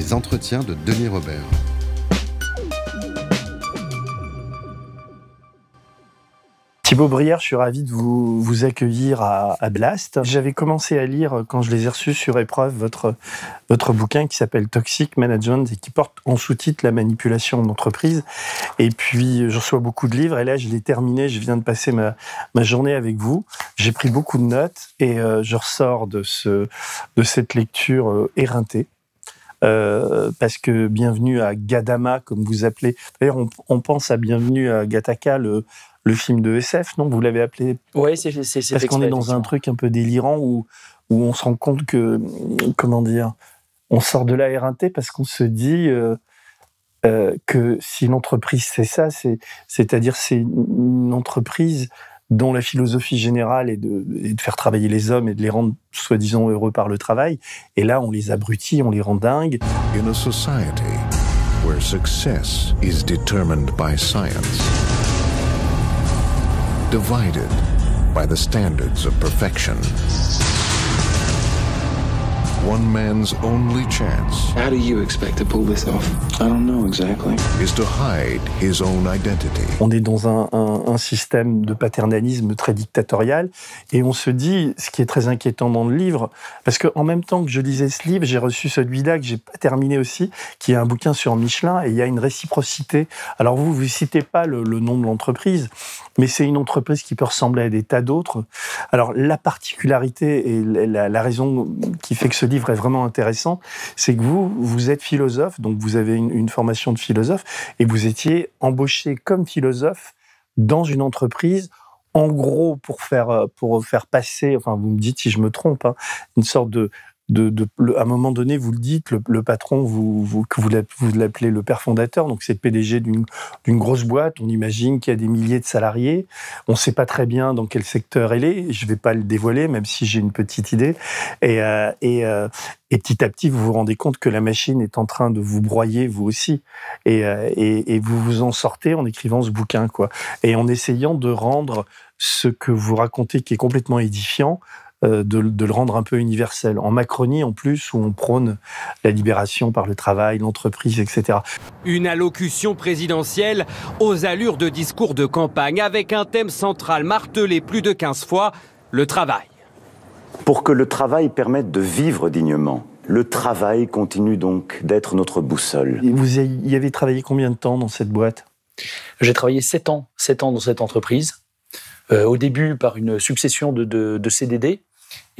Les entretiens de Denis Robert. Thibaut Brière, je suis ravi de vous, accueillir à, Blast. J'avais commencé à lire, quand je les ai reçus sur épreuve, votre, votre bouquin qui s'appelle Toxic Management et qui porte en sous-titre la manipulation d'entreprise. Et puis, je reçois beaucoup de livres et là, je l'ai terminé. Je viens de passer ma, ma journée avec vous. J'ai pris beaucoup de notes et euh, je ressors de, ce, de cette lecture euh, éreintée. Euh, parce que bienvenue à Gadama, comme vous appelez. D'ailleurs, on, on, pense à bienvenue à Gataka, le, le film de SF, non? Vous l'avez appelé Oui, c'est Parce qu'on est dans un truc un peu délirant où, où on se rend compte que, comment dire, on sort de la R1T parce qu'on se dit euh, euh, que si l'entreprise c'est ça, c'est-à-dire c'est une entreprise dont la philosophie générale est de, faire travailler les hommes et de les rendre soi-disant heureux par le travail. Et là, on les abrutit, on les rend dingues. In a society where success is determined by science. divided by the standards of perfection. One man's only chance. How do you expect to pull this off? I don't know exactly. Is to hide his own identity. On est dans un, un, un, système de paternalisme très dictatorial et on se dit, ce qui est très inquiétant dans le livre, parce qu'en même temps que je lisais ce livre, j'ai reçu celui-là que j'ai pas terminé aussi, qui est un bouquin sur Michelin et il y a une réciprocité. Alors vous, vous citez pas le, le nom de l'entreprise, mais c'est une entreprise qui peut ressembler à des tas d'autres. Alors la particularité et la, la raison qui fait que ce livre est vraiment intéressant, c'est que vous, vous êtes philosophe, donc vous avez une, formation de philosophe, et vous étiez embauché comme philosophe dans une entreprise en gros pour faire pour faire passer enfin vous me dites si je me trompe hein, une sorte de à un moment donné, vous le dites, le, patron, vous, vous, l'appelez le père fondateur, donc c'est le PDG d'une grosse boîte, on imagine qu'il y a des milliers de salariés, on ne sait pas très bien dans quel secteur elle est, je ne vais pas le dévoiler, même si j'ai une petite idée, et, euh, euh, et, petit à petit, vous vous rendez compte que la machine est en train de vous broyer, vous aussi, et, euh, et, et vous vous en sortez en écrivant ce bouquin, quoi, et en essayant de rendre ce que vous racontez, qui est complètement édifiant, de, de, le rendre un peu universel. En Macronie, en plus, où on prône la libération par le travail, l'entreprise, etc. Une allocution présidentielle aux allures de discours de campagne, avec un thème central martelé plus de 15 fois, le travail. Pour que le travail permette de vivre dignement, le travail continue donc d'être notre boussole. Et vous y avez travaillé combien de temps dans cette boîte? J'ai travaillé 7 ans, 7 ans dans cette entreprise. Euh, au début par une succession de, de, de CDD,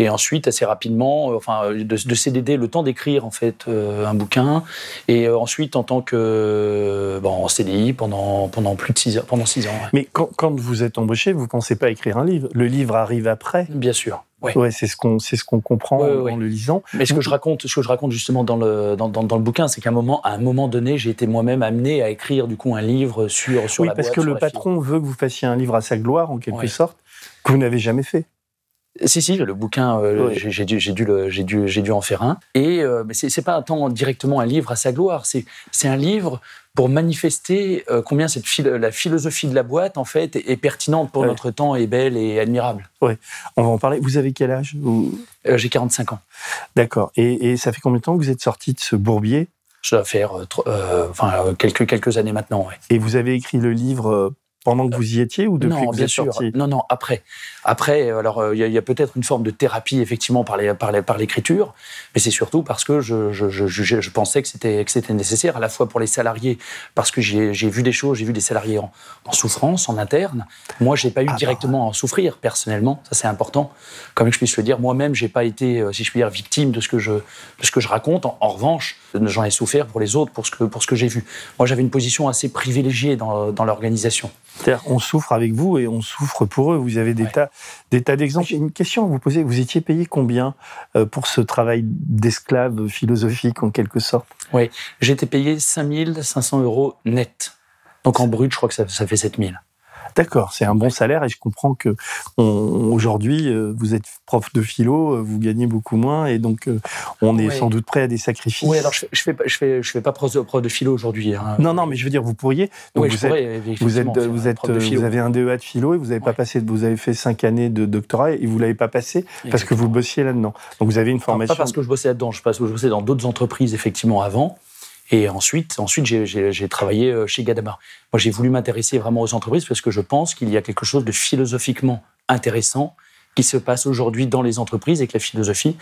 et ensuite assez rapidement, euh, enfin de, de CDD, le temps d'écrire en fait euh, un bouquin, et euh, ensuite en tant que bon en CDI pendant pendant plus de six ans, pendant six ans. Ouais. Mais quand, quand, vous êtes embauché, vous pensez pas écrire un livre. Le livre arrive après. Bien sûr. Ouais, ouais c'est ce qu'on c'est ce qu'on comprend ouais, ouais, en le lisant. Mais ce que je raconte, ce que je raconte justement dans le dans, dans, dans le bouquin, c'est qu'à un moment, à un moment donné, j'ai été moi-même amené à écrire du coup un livre sur sur oui, la parce boîte, que le patron veut que vous fassiez un livre à sa gloire en quelque sorte que vous n'avez jamais fait. Si, si, le bouquin, euh, oui. j'ai dû, dû, dû, dû en faire un. Et euh, mais c'est pas tant directement un livre à sa gloire, c'est un livre pour manifester euh, combien cette la philosophie de la boîte, en fait, est, est pertinente pour notre temps, est belle et admirable. Oui, on va en parler. Vous avez quel âge Ou... Euh, j'ai 45 ans. D'accord. Et, et, ça fait combien de temps que vous êtes sorti de ce bourbier? Ça va faire euh, enfin, quelques, quelques années maintenant, ouais. Et vous avez écrit le livre pendant que vous y étiez ou depuis non, que vous bien êtes sûr. sorti? Non, non, après. Après, alors il y a, a peut-être une forme de thérapie effectivement par les, par les, par l'écriture, mais c'est surtout parce que je, je, je, je, je pensais que c'était que c'était nécessaire à la fois pour les salariés, parce que j'ai vu des choses, j'ai vu des salariés en, en, souffrance en interne. Moi, j'ai pas eu ah directement à en souffrir personnellement, ça c'est important. Comme je puisse le dire, moi-même, j'ai pas été, si je puis dire, victime de ce que je de ce que je raconte. En, en revanche, j'en ai souffert pour les autres, pour ce que pour ce que j'ai vu. Moi, j'avais une position assez privilégiée dans, dans l'organisation. C'est-à-dire, on souffre avec vous et on souffre pour eux. Vous avez des tas, des tas d'exemples. Une question à vous poser. Vous étiez payé combien euh, pour ce travail d'esclave philosophique, en quelque sorte? Oui, j'ai été payé 5500 euros net. Donc en brut, je crois que ça, ça fait 7000. D'accord, c'est un bon salaire et je comprends que aujourd'hui, euh, vous êtes prof de philo, euh, vous gagnez beaucoup moins et donc euh, on est Oui. sans doute prêt à des sacrifices. Oui, alors je, je fais, pas- je fais, je fais pas prof de, prof de philo aujourd'hui. hein. Non, non, mais je veux dire, vous pourriez. Donc Oui, vous je êtes, pourrais, vous êtes, vous êtes, avez un DEA de philo et vous n'avez pas passé, vous avez fait cinq années de doctorat et vous l'avez pas passé parce que vous bossiez là-dedans. Donc vous avez une Non, formation. pas parce que je bossais là-dedans, je, que je bossais dans d'autres entreprises effectivement avant. Et ensuite, ensuite j'ai- travaillé euh, chez Gadama. Moi, j'ai voulu m'intéresser vraiment aux entreprises parce que je pense qu'il y a quelque chose de philosophiquement intéressant qui se passe aujourd'hui dans les entreprises et que la philosophie,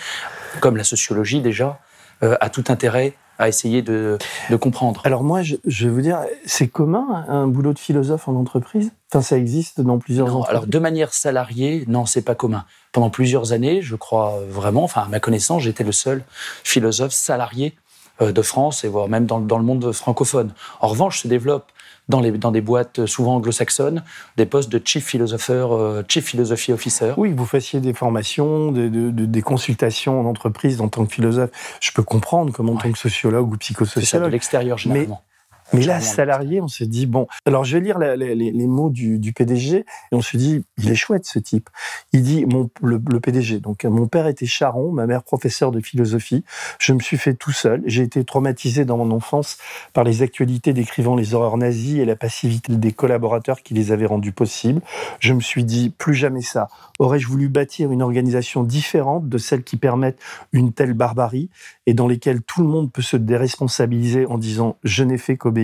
comme la sociologie déjà, euh, a tout intérêt à essayer de, de comprendre. Alors moi, je, je vais vous dire, c'est commun un boulot de philosophe en entreprise? Enfin, ça existe dans plusieurs Non, entreprises. alors de manière salariée, non, c'est pas commun. Pendant plusieurs années, je crois vraiment, enfin à ma connaissance, j'étais le seul philosophe salarié de France et voire même dans, dans le monde francophone. En revanche, se développent dans, les, dans des boîtes souvent anglo-saxonnes des postes de chief philosopher, euh, chief philosophy officer. Oui, vous fassiez des formations, de- de- de- des consultations en entreprise en tant que philosophe. Je peux comprendre comme en tant que sociologue ou C'est ça, de psychosociologue. l'extérieur généralement. Mais là, Généralement, salarié, on se dit, bon, alors je vais lire la- la- les, les mots du, du PDG, et on se dit, il est chouette ce type. Il dit, mon, le, le PDG, donc mon père était charron, ma mère professeur de philosophie, je me suis fait tout seul, j'ai été traumatisé dans mon enfance par les actualités décrivant les horreurs nazies et la passivité des collaborateurs qui les avaient rendues possibles. Je me suis dit, plus jamais ça. Aurais-je voulu bâtir une organisation différente de celles qui permettent une telle barbarie et dans lesquelles tout le monde peut se déresponsabiliser en disant je n'ai fait qu'obéir.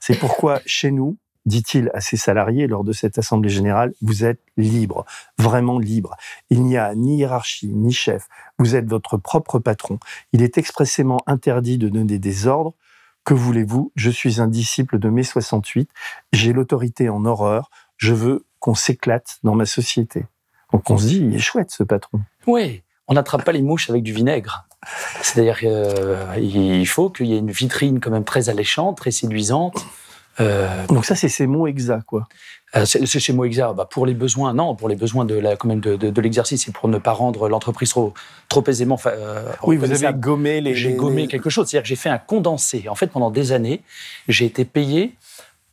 C'est pourquoi chez nous, dit-il à ses salariés lors de cette assemblée générale, vous êtes libre, vraiment libre. Il n'y a ni hiérarchie, ni chef. Vous êtes votre propre patron. Il est expressément interdit de donner des ordres. Que voulez-vous? Je suis un disciple de mai 68. J'ai l'autorité en horreur. Je veux qu'on s'éclate dans ma société. Donc on se dit, il est chouette ce patron. Oui, on n'attrape pas les mouches avec du vinaigre. C'est-à-dire qu'il faut qu'il y ait une vitrine quand même très alléchante, très séduisante. Euh, Donc ça, c'est ces mots exacts, quoi. Euh, C'est c'est chez Moexa, bah, pour les besoins, non, pour les besoins de la, quand même de, de- de l'exercice et pour ne pas rendre l'entreprise trop, trop aisément. euh, Oui, vous avez gommé les... J'ai gommé les- quelque chose, c'est-à-dire que j'ai fait un condensé. En fait, pendant des années, j'ai été payé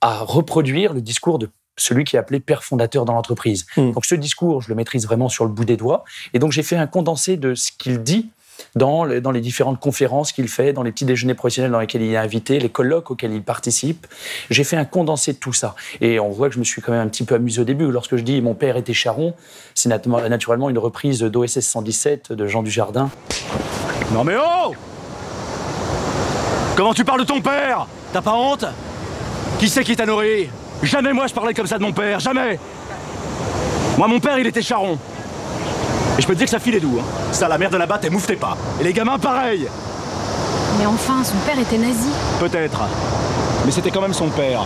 à reproduire le discours de celui qui est appelé père fondateur dans l'entreprise. Hmm. Donc ce discours, je le maîtrise vraiment sur le bout des doigts. Et donc j'ai fait un condensé de ce qu'il dit dans les, différentes conférences qu'il fait, dans les petits déjeuners professionnels dans lesquels il est invité, les colloques auxquels il participe. J'ai fait un condensé de tout ça. Et on voit que je me suis quand même un petit peu amusé au début. Lorsque je dis mon père était charron, c'est nat- naturellement une reprise d'OSS 117 de Jean Dujardin. Non mais oh Comment tu parles de ton père? T'as pas honte? Qui c'est qui t'a nourri? Jamais moi je parlais comme ça de mon père, jamais Moi mon père il était charron. Et je peux te dire que ça filait doux. Hein. Ça la mère de là-bas t'es mouffetez pas. Et les gamins pareil Mais enfin, son père était nazi. Peut-être. Mais c'était quand même son père.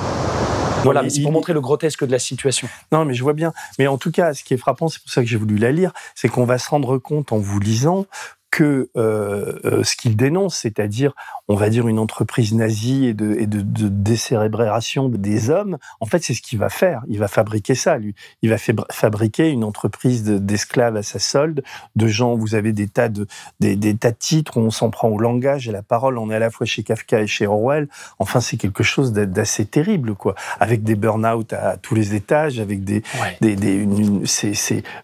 Voilà, mais c'est pour montrer le grotesque de la situation. Non, mais je vois bien. Mais en tout cas, ce qui est frappant, c'est pour ça que j'ai voulu la lire, c'est qu'on va se rendre compte en vous lisant que euh, euh, ce qu'il dénonce, c'est-à-dire, on va dire, une entreprise nazie et de, et de, de décérébration des hommes, en fait, c'est ce qu'il va faire. Il va fabriquer ça, lui. Il va fabri- fabriquer une entreprise de- d'esclaves à sa solde, de gens, vous avez des tas de, des, des tas de titres où on s'en prend au langage et la parole, on est à la fois chez Kafka et chez Orwell. Enfin, c'est quelque chose d'a- d'assez terrible, quoi. Avec des burn-out à tous les étages, avec des, Ouais. des, des- une- une-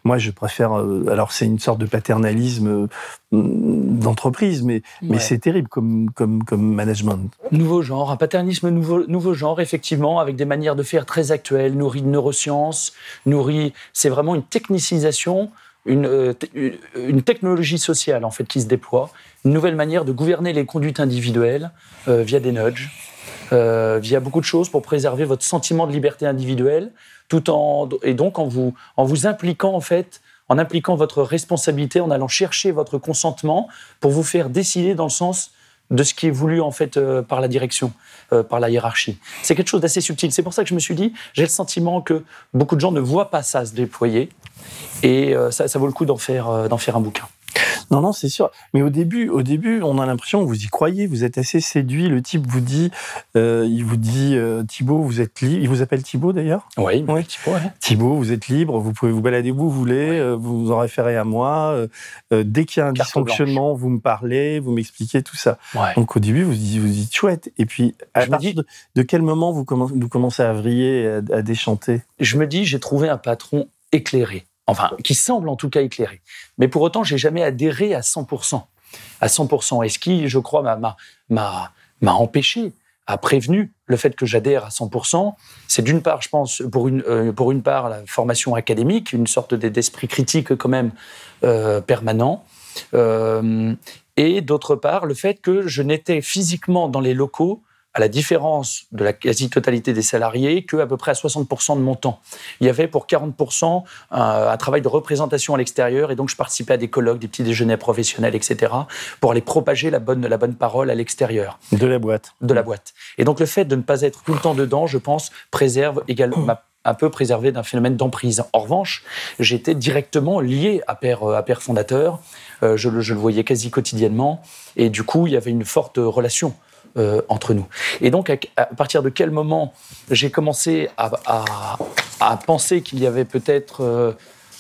moi je préfère euh, alors c'est une sorte de paternalisme euh, d'entreprise mais mais c'est terrible comme comme comme management Nouveau genre, un paternisme nouveau, nouveau genre, effectivement, avec des manières de faire très actuelles, nourries de neurosciences, nourries. C'est vraiment une technicisation, une, euh, une technologie sociale, en fait, qui se déploie. Une nouvelle manière de gouverner les conduites individuelles euh, via des nudges, euh, via beaucoup de choses pour préserver votre sentiment de liberté individuelle, tout en. Et donc, en vous, en vous impliquant, en fait, en impliquant votre responsabilité, en allant chercher votre consentement pour vous faire décider dans le sens de ce qui est voulu en fait euh, par la direction, euh, par la hiérarchie. C'est quelque chose d'assez subtil. C'est pour ça que je me suis dit, j'ai le sentiment que beaucoup de gens ne voient pas ça se déployer, et euh, ça, ça vaut le coup d'en faire, euh, d'en faire un bouquin. Non, non, c'est sûr. Mais au début, au début, on a l'impression que vous y croyez, vous êtes assez séduit. Le type vous dit, euh, il vous dit, euh, Thibaut, vous êtes libre. Il vous appelle Thibaut d'ailleurs? Oui, Oui. Thibaut, ouais. Thibaut, vous êtes libre, vous pouvez vous balader où vous voulez, euh, vous vous en référez à moi. euh, dès qu'il y a un Carte dysfonctionnement, vous me parlez, vous m'expliquez tout ça. Ouais. Donc au début, vous dites, vous dites chouette. Et puis, à Je partir dis- de, de quel moment vous commencez, vous commencez à vriller, et à, à déchanter? Je me dis, j'ai trouvé un patron éclairé. Enfin, qui semble en tout cas éclairé. Mais pour autant, j'ai jamais adhéré à 100%. À 100%. Et ce qui, je crois, m'a- empêché, a prévenu le fait que j'adhère à 100%, c'est d'une part, je pense, pour une, euh, pour une part, la formation académique, une sorte d'esprit critique quand même euh, permanent. Euh, et d'autre part, le fait que je n'étais physiquement dans les locaux, à la différence de la quasi-totalité des salariés, que à peu près à 60% de mon temps. Il y avait pour 40% un, un travail de représentation à l'extérieur, et donc je participais à des colloques, des petits déjeuners professionnels, etc., pour aller propager la bonne, la bonne parole à l'extérieur De la boîte. de la boîte. Et donc le fait de ne pas être tout le temps dedans, je pense, préserve également m'a un peu préservé d'un phénomène d'emprise. En revanche, j'étais directement lié à Père, euh, à Père fondateur. Euh, je, le- je le voyais quasi quotidiennement. Et du coup, il y avait une forte relation euh, entre nous. Et donc, à, partir de quel moment j'ai commencé à, penser qu'il y avait peut-être euh,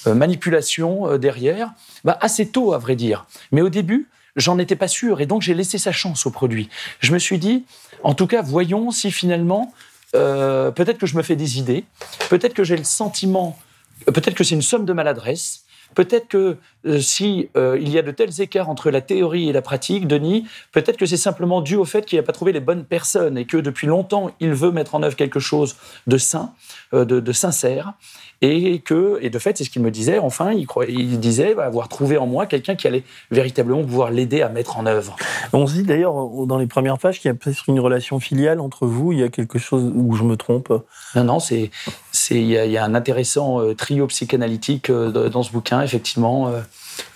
euh, manipulation derrière? Bah, Assez tôt, à vrai dire. Mais au début, j'en étais pas sûr. Et donc, j'ai laissé sa chance au produit. Je me suis dit, en tout cas, voyons si finalement, peut-être que je me fais des idées, peut-être que j'ai le sentiment, peut-être que c'est une somme de maladresse, peut-être que euh, si euh, il y a de tels écarts entre la théorie et la pratique, Denis, peut-être que c'est simplement dû au fait qu'il n'a pas trouvé les bonnes personnes et que depuis longtemps il veut mettre en œuvre quelque chose de sain, euh, de, de sincère, et que, et de fait, c'est ce qu'il me disait. Enfin, il, croyait, il disait bah, avoir trouvé en moi quelqu'un qui allait véritablement pouvoir l'aider à mettre en œuvre. On se dit d'ailleurs dans les premières pages qu'il y a peut-être une relation filiale entre vous. Il y a quelque chose où je me trompe. Non, non, c'est, c'est, il y, a- il y a un intéressant euh, trio psychanalytique dans ce bouquin, effectivement.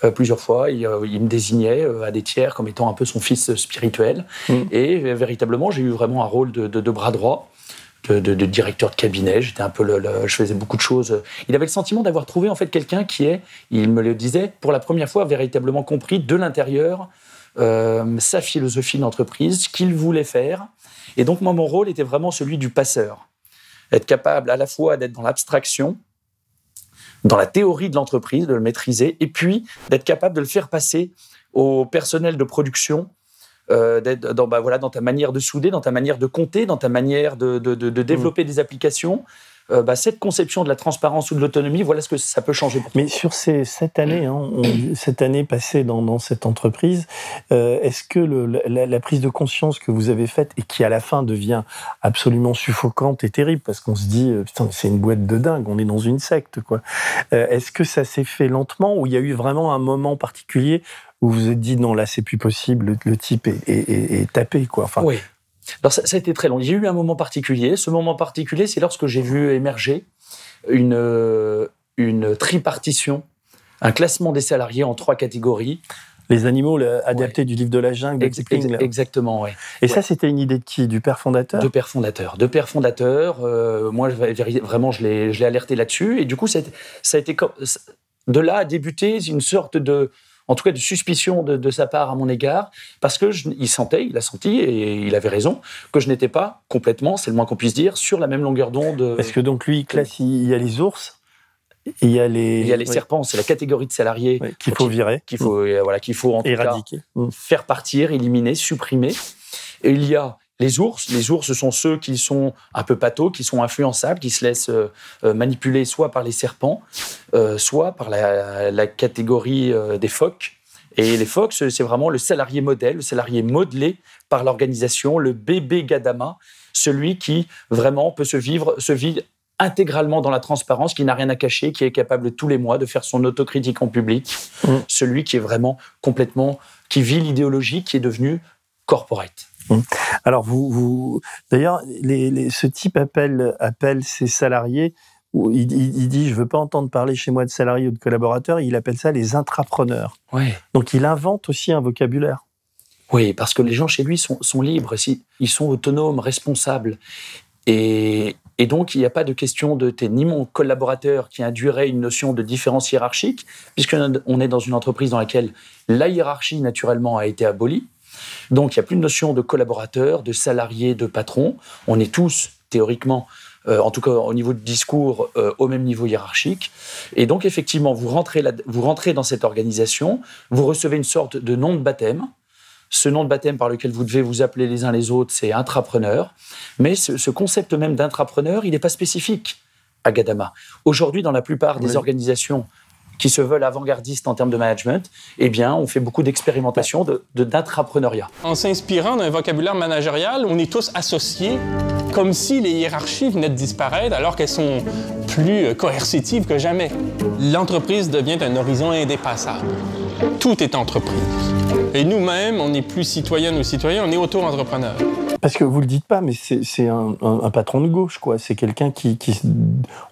Euh, plusieurs fois, il, euh, il me désignait euh, à des tiers comme étant un peu son fils spirituel. Mm. Et véritablement, j'ai eu vraiment un rôle de, de- de bras droit. De, de- de directeur de cabinet, j'étais un peu le, le- je faisais beaucoup de choses. Il avait le sentiment d'avoir trouvé en fait quelqu'un qui est, il me le disait, pour la première fois véritablement compris de l'intérieur euh, sa philosophie d'entreprise, ce qu'il voulait faire. Et donc moi, mon rôle était vraiment celui du passeur être capable à la fois d'être dans l'abstraction, dans la théorie de l'entreprise, de le maîtriser, et puis d'être capable de le faire passer au personnel de production, euh, d'être dans, bah, voilà, dans ta manière de souder, dans ta manière de compter, dans ta manière de, de- de- de développer des applications. Euh, bah, cette conception de la transparence ou de l'autonomie, voilà ce que ça peut changer pour toi. Mais sur ces sept années, hein, on- cette année passée dans, dans cette entreprise, euh, est-ce que le- la, la prise de conscience que vous avez faite et qui à la fin devient absolument suffocante et terrible parce qu'on se dit euh, putain c'est une boîte de dingue, on est dans une secte quoi. Euh, est-ce que ça s'est fait lentement ou il y a eu vraiment un moment particulier où vous vous êtes dit non là c'est plus possible, le, le type est, est- est- est tapé quoi. Enfin, Oui. Alors ça, ça a été très long. Il y a eu un moment particulier. Ce moment particulier, c'est lorsque j'ai vu émerger une, euh, une tripartition, un classement des salariés en trois catégories. Les animaux là, adaptés du livre de la jungle de Ex- Kipling, ex- là. exactement, ouais. Et ça c'était une idée de qui? Du père fondateur? Deux pères fondateurs. Deux pères fondateurs. euh, moi, vraiment, je l'ai je l'ai alerté là-dessus. Et du coup, ça a été, ça a été comme- de là a débuté une sorte de, en tout cas, de suspicion de, de sa part à mon égard, parce que je- il sentait, il a senti, et il avait raison, que je n'étais pas complètement, c'est le moins qu'on puisse dire, sur la même longueur d'onde. Parce que donc lui, il classe, il y a les ours, il y a les, Il y a les oui, serpents, c'est la catégorie de salariés oui, qu'il faut virer, qu'il faut, euh, voilà, qu'il faut en tout cas éradiquer. Mm. faire partir, éliminer, supprimer. Et il y a les ours. Les ours, ce sont ceux qui sont un peu pathos, qui sont influençables, qui se laissent euh, euh, manipuler soit par les serpents, euh, soit par la, la catégorie euh, des phoques. Et les phoques, c'est vraiment le salarié modèle, le salarié modelé par l'organisation, le bébé Gadama, celui qui vraiment peut se vivre, se vivre intégralement dans la transparence, qui n'a rien à cacher, qui est capable tous les mois de faire son autocritique en public, Mm. celui qui est vraiment complètement, qui vit l'idéologie, qui est devenu corporate. Alors, vous, vous d'ailleurs, les- les- ce type appelle, appelle ses salariés, il, il- il dit Je ne veux pas entendre parler chez moi de salariés ou de collaborateurs, il appelle ça les intrapreneurs. Ouais. Donc, il invente aussi un vocabulaire. Oui, parce que les gens chez lui sont, sont libres, ils sont autonomes, responsables. Et, Et donc, il n'y a pas de question de t'es ni mon collaborateur qui induirait une notion de différence hiérarchique, puisqu'on est dans une entreprise dans laquelle la hiérarchie, naturellement, a été abolie. Donc, il n'y a plus de notion de collaborateur, de salarié, de patron. On est tous, théoriquement, euh, en tout cas au niveau du discours, euh, au même niveau hiérarchique. Et donc, effectivement, vous rentrez, vous rentrez dans cette organisation, vous recevez une sorte de nom de baptême. Ce nom de baptême par lequel vous devez vous appeler les uns les autres, c'est intrapreneur. Mais ce, concept même d'intrapreneur, il n'est pas spécifique à Gadama. Aujourd'hui, dans la plupart des organisations qui se veulent avant-gardistes en termes de management, eh bien, on fait beaucoup d'expérimentation d'intrapreneuriat. De, en s'inspirant d'un vocabulaire managérial, on est tous associés comme si les hiérarchies venaient de disparaître alors qu'elles sont plus coercitives que jamais. L'entreprise devient un horizon indépassable. Tout est entreprise. Et nous-mêmes, on n'est plus citoyennes ou citoyens, on est auto-entrepreneurs. Parce que vous le dites pas, mais c'est un, patron de gauche, quoi. C'est quelqu'un qui,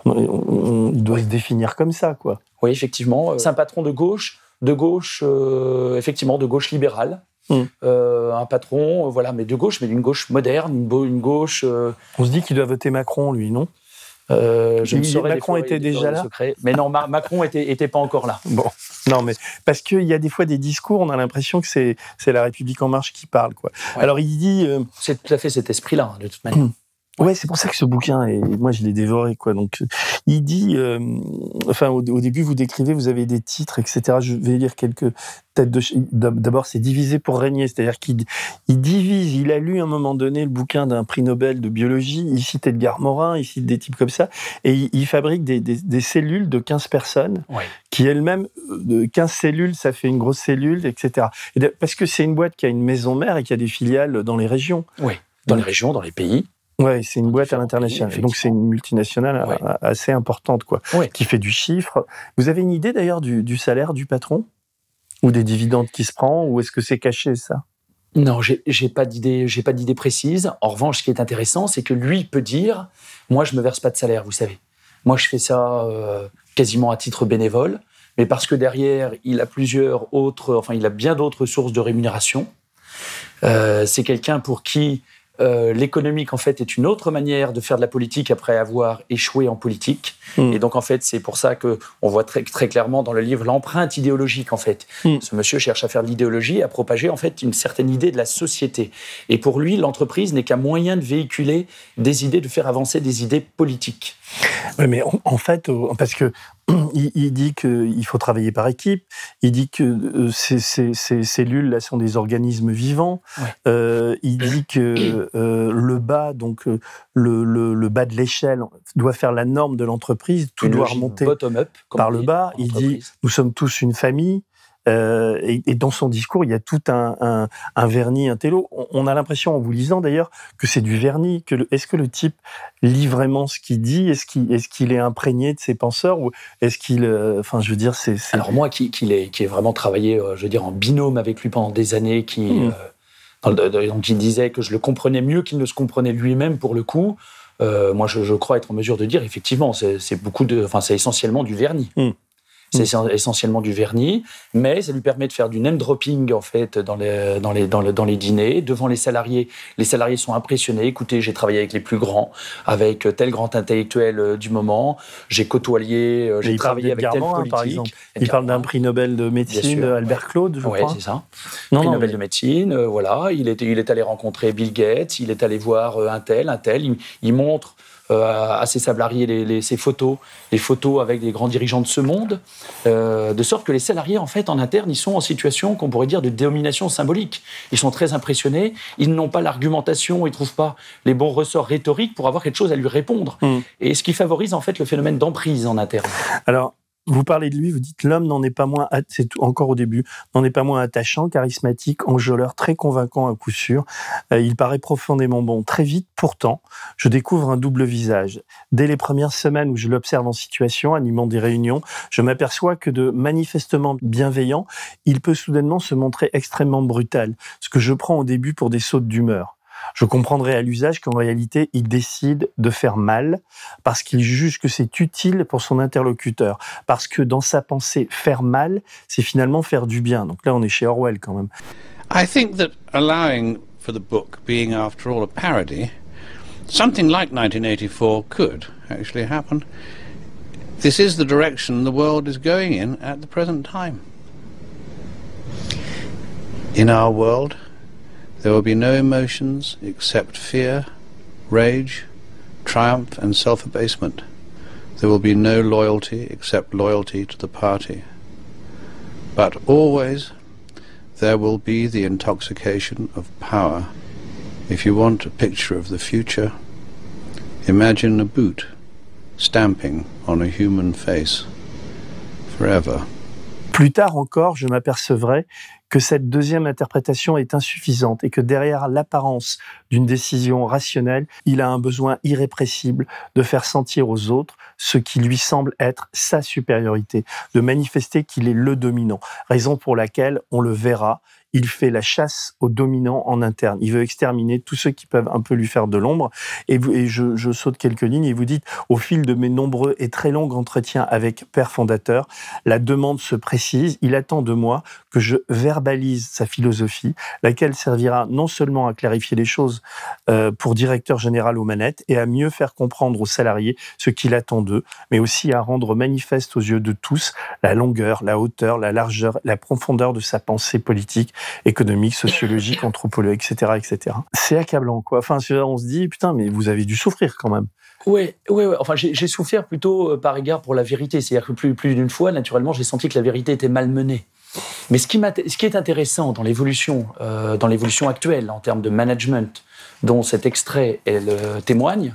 doit se définir comme ça, quoi. Oui, effectivement. Euh, c'est un patron de gauche, de gauche, euh, effectivement, de gauche libérale. Hmm. Euh, un patron, voilà, mais de gauche, mais d'une gauche moderne, une, gauche. On se dit qu'il doit voter Macron, lui, non? Je Macron était déjà là. Mais non, Macron était, était pas encore là. Bon, non, mais parce qu'il y a des fois des discours, on a l'impression que c'est la République en marche qui parle, quoi. Alors il dit. C'est tout à fait cet esprit-là, hein, de toute manière. Ouais, c'est pour ça que ce bouquin, et moi je l'ai dévoré, quoi. Donc, il dit, euh, enfin, au, début, vous décrivez, vous avez des titres, etc. Je vais lire quelques têtes de. D'abord, c'est divisé pour régner, c'est-à-dire qu'il il divise. Il a lu à un moment donné le bouquin d'un prix Nobel de biologie. Il cite Edgar Morin, il cite des types comme ça, et il, fabrique des, des, cellules de 15 personnes, qui elles-mêmes, de 15 cellules, ça fait une grosse cellule, etc. Et parce que c'est une boîte qui a une maison mère et qui a des filiales dans les régions. Oui, dans les régions, dans les pays. Ouais, c'est une boîte à l'international. Donc c'est une multinationale assez importante, quoi, qui fait du chiffre. Vous avez une idée d'ailleurs du, salaire du patron ou des dividendes qui se prend, ou est-ce que c'est caché ça? Non, j'ai pas d'idée, j'ai pas d'idée précise. En revanche, ce qui est intéressant, c'est que lui peut dire, moi je me verse pas de salaire, vous savez. Moi je fais ça euh, quasiment à titre bénévole, mais parce que derrière il a plusieurs autres, enfin il a bien d'autres sources de rémunération. Euh, c'est quelqu'un pour qui euh, l'économique, en fait, est une autre manière de faire de la politique après avoir échoué en politique. Hmm. Et donc, en fait, c'est pour ça que on voit très, très clairement dans le livre l'empreinte idéologique, en fait. Hmm. Ce monsieur cherche à faire de l'idéologie, à propager, en fait, une certaine idée de la société. Et pour lui, l'entreprise n'est qu'un moyen de véhiculer des idées, de faire avancer des idées politiques. Oui, mais en fait, parce que il, dit qu'il faut travailler par équipe. Il dit que euh, ces, cellules là sont des organismes vivants. Euh, il dit que euh, le bas, donc le, bas de l'échelle, doit faire la norme de l'entreprise. Tout doit remonter par le bas. Il dit nous sommes tous une famille. Euh, et, dans son discours, il y a tout un, vernis, un télo. On, a l'impression, en vous lisant d'ailleurs, que c'est du vernis. Que est-ce que le type lit vraiment ce qu'il dit? Est-ce qu'il est, imprégné de ses penseurs ou est-ce qu'il, euh, enfin, je veux dire, c'est. Alors moi, qui, qui, est vraiment travaillé, euh, je veux dire, en binôme avec lui pendant des années, qui mmh. il disait que je le comprenais mieux qu'il ne se comprenait lui-même pour le coup. moi, je, crois être en mesure de dire, effectivement, c'est beaucoup de, enfin, c'est essentiellement du vernis. Mmh. C'est mm. essentiellement du vernis, mais ça lui permet de faire du name dropping en fait dans les, dans les, dans, dans les dîners devant les salariés. Les salariés sont impressionnés. Écoutez, j'ai travaillé avec les plus grands, avec tel grand intellectuel euh, du moment. J'ai côtoyé, euh, j'ai travaillé avec tel politique. Par exemple. Il parle d'un prix Nobel de médecine, Albert Claude, je ouais, c'est ça. Non, prix Nobel de médecine, euh, voilà. Il est, il est allé rencontrer Bill Gates, il est allé voir un tel, un tel. Il, il montre euh, à ses salariés les, ses photos, les photos avec des grands dirigeants de ce monde, euh, de sorte que les salariés, en fait, en interne, ils sont en situation qu'on pourrait dire de domination symbolique. Ils sont très impressionnés, ils n'ont pas l'argumentation, ils ne trouvent pas les bons ressorts rhétoriques pour avoir quelque chose à lui répondre. Hmm. Et ce qui favorise, en fait, le phénomène d'emprise en interne. Alors, vous parlez de lui, vous dites l'homme n'en est pas moins, c'est encore au début, n'en est pas moins attachant, charismatique, enjôleur, très convaincant à coup sûr. Euh, il paraît profondément bon. Très vite, pourtant, je découvre un double visage. Dès les premières semaines où je l'observe en situation, animant des réunions, je m'aperçois que de manifestement bienveillant, il peut soudainement se montrer extrêmement brutal, ce que je prends au début pour des sautes d'humeur. Je comprendrai à l'usage qu'en réalité, il décide de faire mal parce qu'il juge que c'est utile pour son interlocuteur. Parce que dans sa pensée, faire mal, c'est finalement faire du bien. Donc là, on est chez Orwell quand même. I think that allowing for the book being after all a parody something like 1984 could actually happen. This is the direction the world is going in at the present time. In our world, there will be no emotions except fear, rage, triumph, and self abasement. There will be no loyalty except loyalty to the party. But always there will be the intoxication of power. If you want a picture of the future, imagine a boot stamping on a human face forever. Plus tard encore, je m'apercevrai que cette deuxième interprétation est insuffisante et que derrière l'apparence d'une décision rationnelle, il a un besoin irrépressible de faire sentir aux autres ce qui lui semble être sa supériorité, de manifester qu'il est le dominant, raison pour laquelle on le verra il fait la chasse aux dominants en interne. Il veut exterminer tous ceux qui peuvent un peu lui faire de l'ombre. Et, je, saute quelques lignes et vous dites, au fil de mes nombreux et très longs entretiens avec Père Fondateur, la demande se précise. Il attend de moi que je verbalise sa philosophie, laquelle servira non seulement à clarifier les choses euh, pour directeur général aux manettes et à mieux faire comprendre aux salariés ce qu'il attend d'eux, mais aussi à rendre manifeste aux yeux de tous la longueur, la hauteur, la largeur, la profondeur de sa pensée politique économique, sociologique, anthropologique, etc., etc. C'est accablant, quoi. Enfin, on se dit, putain, mais vous avez dû souffrir quand même. Oui, oui, ouais. enfin j'ai souffert plutôt euh, par égard pour la vérité. C'est-à-dire que plus, plus d'une fois, naturellement, j'ai senti que la vérité était malmenée. Mais ce qui, ce qui est intéressant dans l'évolution, euh, dans l'évolution actuelle en termes de management, dont cet extrait elle, euh, témoigne,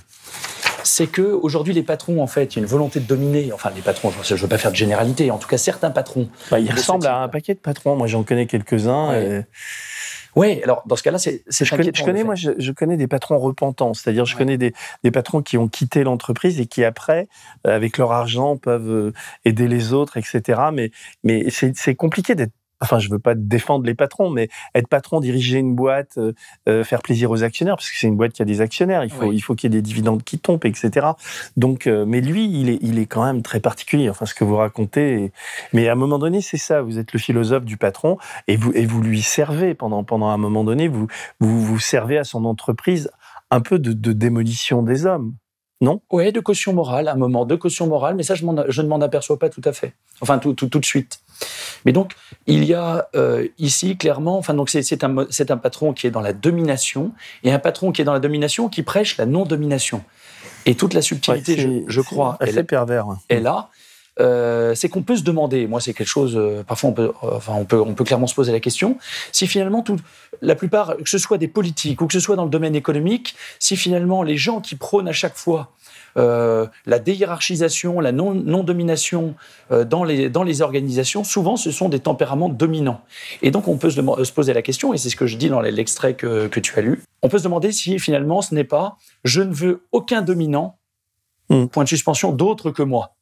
c'est que aujourd'hui les patrons, en fait, il y a une volonté de dominer. Enfin, les patrons, je ne veux pas faire de généralité. En tout cas, certains patrons. Bah, ils ressemblent à un paquet de patrons. Moi, j'en connais quelques-uns. Oui, alors dans ce cas-là, c'est je, connais, je connais moi, je, connais des patrons repentants, c'est-à-dire je connais des, des, patrons qui ont quitté l'entreprise et qui après, euh, avec leur argent, peuvent euh, aider les autres, etc. Mais, mais c'est compliqué d'être enfin, je veux pas défendre les patrons, mais être patron, diriger une boîte, euh, euh, faire plaisir aux actionnaires, parce que c'est une boîte qui a des actionnaires, il faut, il faut qu'il y ait des dividendes qui tombent, etc. Donc, euh, mais lui, il est, il est quand même très particulier. Enfin, ce que vous racontez. Mais à un moment donné, c'est ça. Vous êtes le philosophe du patron et vous, et vous lui servez pendant, pendant un moment donné. Vous, vous, vous servez à son entreprise un peu de, de démolition des hommes. Non Oui, de caution morale, un moment de caution morale, mais ça, je, je ne m'en aperçois pas tout à fait. Enfin, tout, tout, tout de suite. Mais donc, il y a euh, ici clairement, enfin, donc c'est un, un patron qui est dans la domination et un patron qui est dans la domination qui prêche la non-domination. Et toute la subtilité, je, crois, elle, pervers. est là. Euh, c'est qu'on peut se demander, moi c'est quelque chose, euh, parfois on peut, enfin on peut, on peut clairement se poser la question, si finalement tout, la plupart, que ce soit des politiques ou que ce soit dans le domaine économique, si finalement les gens qui prônent à chaque fois euh, la déhiérarchisation, la non-domination euh, dans, les, dans les organisations, souvent ce sont des tempéraments dominants. Et donc on peut se, se poser la question, et c'est ce que je dis dans l'extrait que, que, tu as lu, on peut se demander si finalement ce n'est pas je ne veux aucun dominant, hmm. point de suspension, d'autre que moi.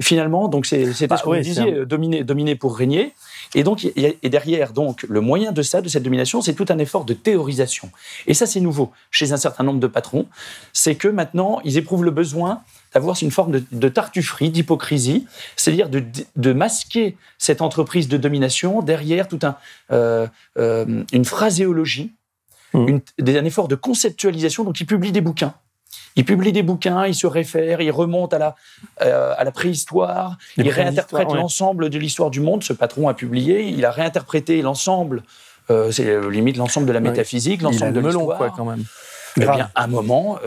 Finalement, donc c'est bah, ce que vous disiez, dominer, dominer pour régner. Et donc, et derrière, donc, le moyen de ça, de cette domination, c'est tout un effort de théorisation. Et ça, c'est nouveau chez un certain nombre de patrons. C'est que maintenant, ils éprouvent le besoin d'avoir une forme de, tartufferie, d'hypocrisie, c'est-à-dire de, masquer cette entreprise de domination derrière tout un, euh, euh, une phraséologie, mmh. un effort de conceptualisation. Donc, ils publient des bouquins il publie des bouquins, il se réfère, il remonte à la, euh, à la préhistoire, il réinterprète l'ensemble de l'histoire du monde. Ce patron a publié, il a réinterprété l'ensemble, euh, c'est euh, limite l'ensemble de la métaphysique, l'ensemble de l'histoire. quand même. Eh bien, à un moment,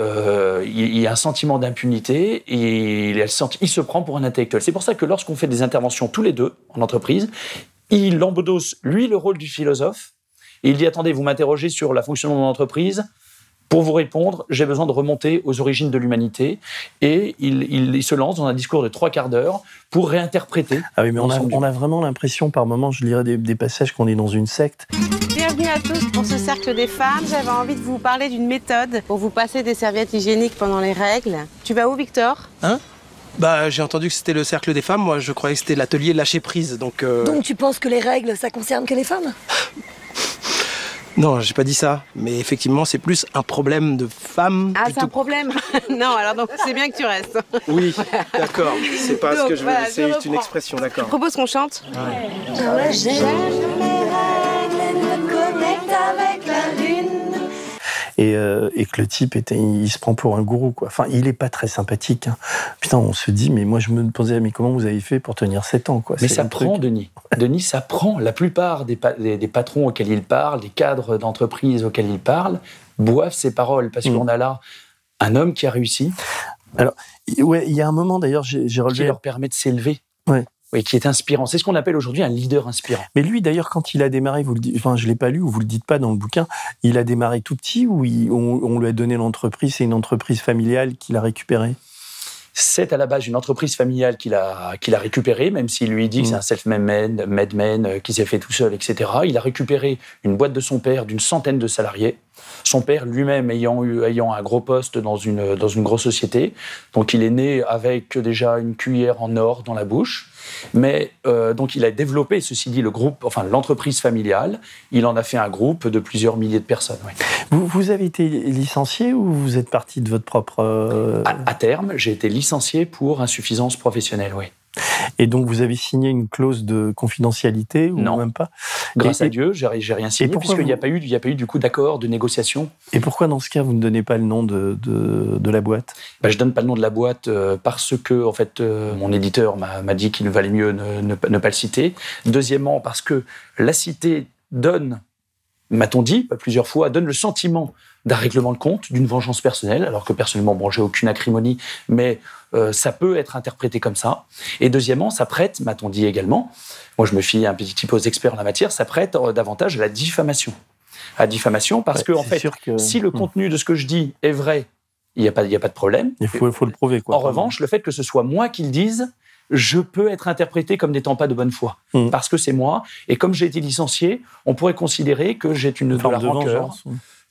il y a un sentiment d'impunité et il, il, se prend pour un intellectuel. C'est pour ça que lorsqu'on fait des interventions tous les deux en entreprise, il embodosse, lui, le rôle du philosophe. Et il dit, attendez, vous m'interrogez sur la fonction de mon entreprise, pour vous répondre, j'ai besoin de remonter aux origines de l'humanité. Et il, se lance dans un discours de trois quarts d'heure pour réinterpréter. Ah oui, mais on a, vraiment l'impression, par moments, je lirais des, passages qu'on est dans une secte. Bienvenue à tous pour ce cercle des femmes. J'avais envie de vous parler d'une méthode pour vous passer des serviettes hygiéniques pendant les règles. Tu vas où, Victor? Hein? Bah, j'ai entendu que c'était le cercle des femmes. Moi, je croyais que c'était l'atelier lâcher prise. Donc, euh, donc, tu penses que les règles, ça concerne que les femmes? non, j'ai pas dit ça. Mais effectivement, c'est plus un problème de femme. Ah, c'est un problème Non, alors donc c'est bien que tu restes. Oui, d'accord. C'est pas ce que je veux. c'est juste une expression, d'accord. Je propose qu'on chante. et, euh, et que le type était, il se prend pour un gourou quoi. Enfin, il est pas très sympathique. hein. Putain, on se dit, mais moi je me posais, mais comment vous avez fait pour tenir 7 ans quoi? Mais ça truc- prend, Denis. Denis, ça prend. La plupart des, pa- des- des patrons auxquels il parle, des cadres d'entreprise auxquels il parle, boivent ses paroles parce qu'on a là un homme qui a réussi, Alors, il- ouais, il y a un moment d'ailleurs, j'ai j'ai qui relevé. leur permet de s'élever. Ouais. Oui, qui est inspirant. C'est ce qu'on appelle aujourd'hui un leader inspirant. Mais lui, d'ailleurs, quand il a démarré, vous le dites, enfin, je l'ai pas lu ou vous le dites pas dans le bouquin, il a démarré tout petit ou il- on, on lui a donné l'entreprise, c'est une entreprise familiale qu'il a récupérée? C'est à la base une entreprise familiale qu'il a, qu'il a récupérée, même s'il lui dit que Mm. c'est un self-made man, made man, euh, qui s'est fait tout seul, etc. Il a récupéré une boîte de son père d'une centaine de salariés. Son père lui-même ayant, eu, ayant un gros poste dans une, dans une grosse société. Donc il est né avec déjà une cuillère en or dans la bouche. Mais euh, donc il a développé, ceci dit, le groupe, enfin l'entreprise familiale. Il en a fait un groupe de plusieurs milliers de personnes. oui. vous, vous avez été licencié ou vous êtes parti de votre propre. euh, À, à terme, j'ai été licencié pour insuffisance professionnelle, oui. Et donc vous avez signé une clause de confidentialité ou Non. même pas? Grâce Et- à Dieu, j'ai rien signé puisqu'il n'y a pas eu, il y a pas eu du coup d'accord, de négociation. Et pourquoi dans ce cas vous ne donnez pas le nom de, de, de la boîte? Bah, je donne pas le nom de la boîte euh, parce que en fait euh, mon éditeur m'a dit qu'il valait mieux ne, ne pas le citer. Deuxièmement parce que la cité donne, m'a-t-on dit plusieurs fois, donne le sentiment d'un règlement de compte, d'une vengeance personnelle, alors que personnellement, bon, j'ai aucune acrimonie, mais euh, ça peut être interprété comme ça. Et deuxièmement, ça prête, m'a-t-on dit également, moi je me fie un petit peu aux experts en la matière, ça prête euh, davantage à la diffamation. À diffamation parce Ouais, que en fait, que- si le Hmm. contenu de ce que je dis est vrai, il n'y a, pas- il y a pas de problème. Il faut, faut le prouver. Quoi, En revanche, le fait que ce soit moi qui le dise, je peux être interprété comme n'étant pas de bonne foi. Mm. Parce que c'est moi. Et comme j'ai été licencié, on pourrait considérer que j'ai une, Une de la rancœur. vengeance.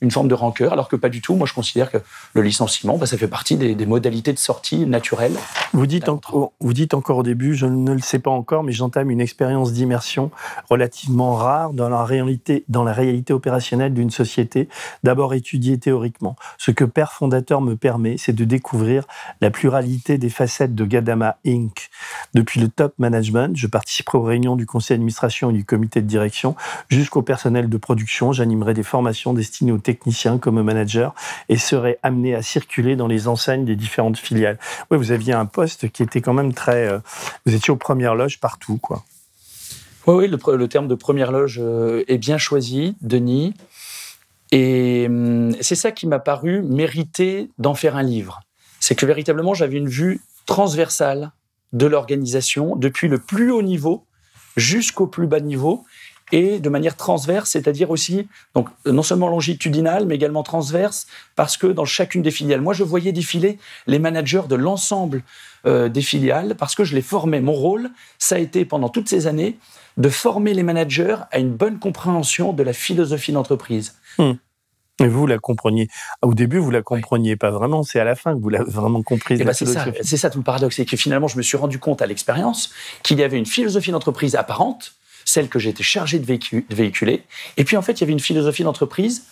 Une forme de rancœur, alors que pas du tout. Moi, je considère que le licenciement, bah, ça fait partie des, des modalités de sortie naturelles. Vous dites, encore, vous dites encore au début, je ne le sais pas encore, mais j'entame une expérience d'immersion relativement rare dans la réalité, dans la réalité opérationnelle d'une société, d'abord étudiée théoriquement. Ce que Père Fondateur me permet, c'est de découvrir la pluralité des facettes de Gadama Inc. Depuis le top management, je participerai aux réunions du conseil d'administration et du comité de direction, jusqu'au personnel de production. J'animerai des formations destinées aux techniciens comme aux managers et serai amené à circuler dans les enseignes des différentes filiales. Oui, vous aviez un poste qui était quand même très. euh, vous étiez aux premières loges partout, quoi. Oui, oui, le terme de première loge euh, est bien choisi, Denis. Et hum, c'est ça qui m'a paru mériter d'en faire un livre. C'est que véritablement, j'avais une vue transversale de l'organisation, depuis le plus haut niveau jusqu'au plus bas niveau, et de manière transverse, c'est-à-dire aussi, donc non seulement longitudinale, mais également transverse, parce que dans chacune des filiales, moi je voyais défiler les managers de l'ensemble euh, des filiales, parce que je les formais. Mon rôle, ça a été pendant toutes ces années de former les managers à une bonne compréhension de la philosophie d'entreprise. Hmm. Et vous la compreniez. Au début, vous la compreniez pas vraiment. C'est à la fin que vous l'avez vraiment comprise. Eh la ben, c'est ça, ça tout le paradoxe, c'est que finalement je me suis rendu compte à l'expérience qu'il y avait une philosophie d'entreprise apparente, celle que j'étais chargé de, véhicu- de véhiculer, et puis en fait il y avait une philosophie d'entreprise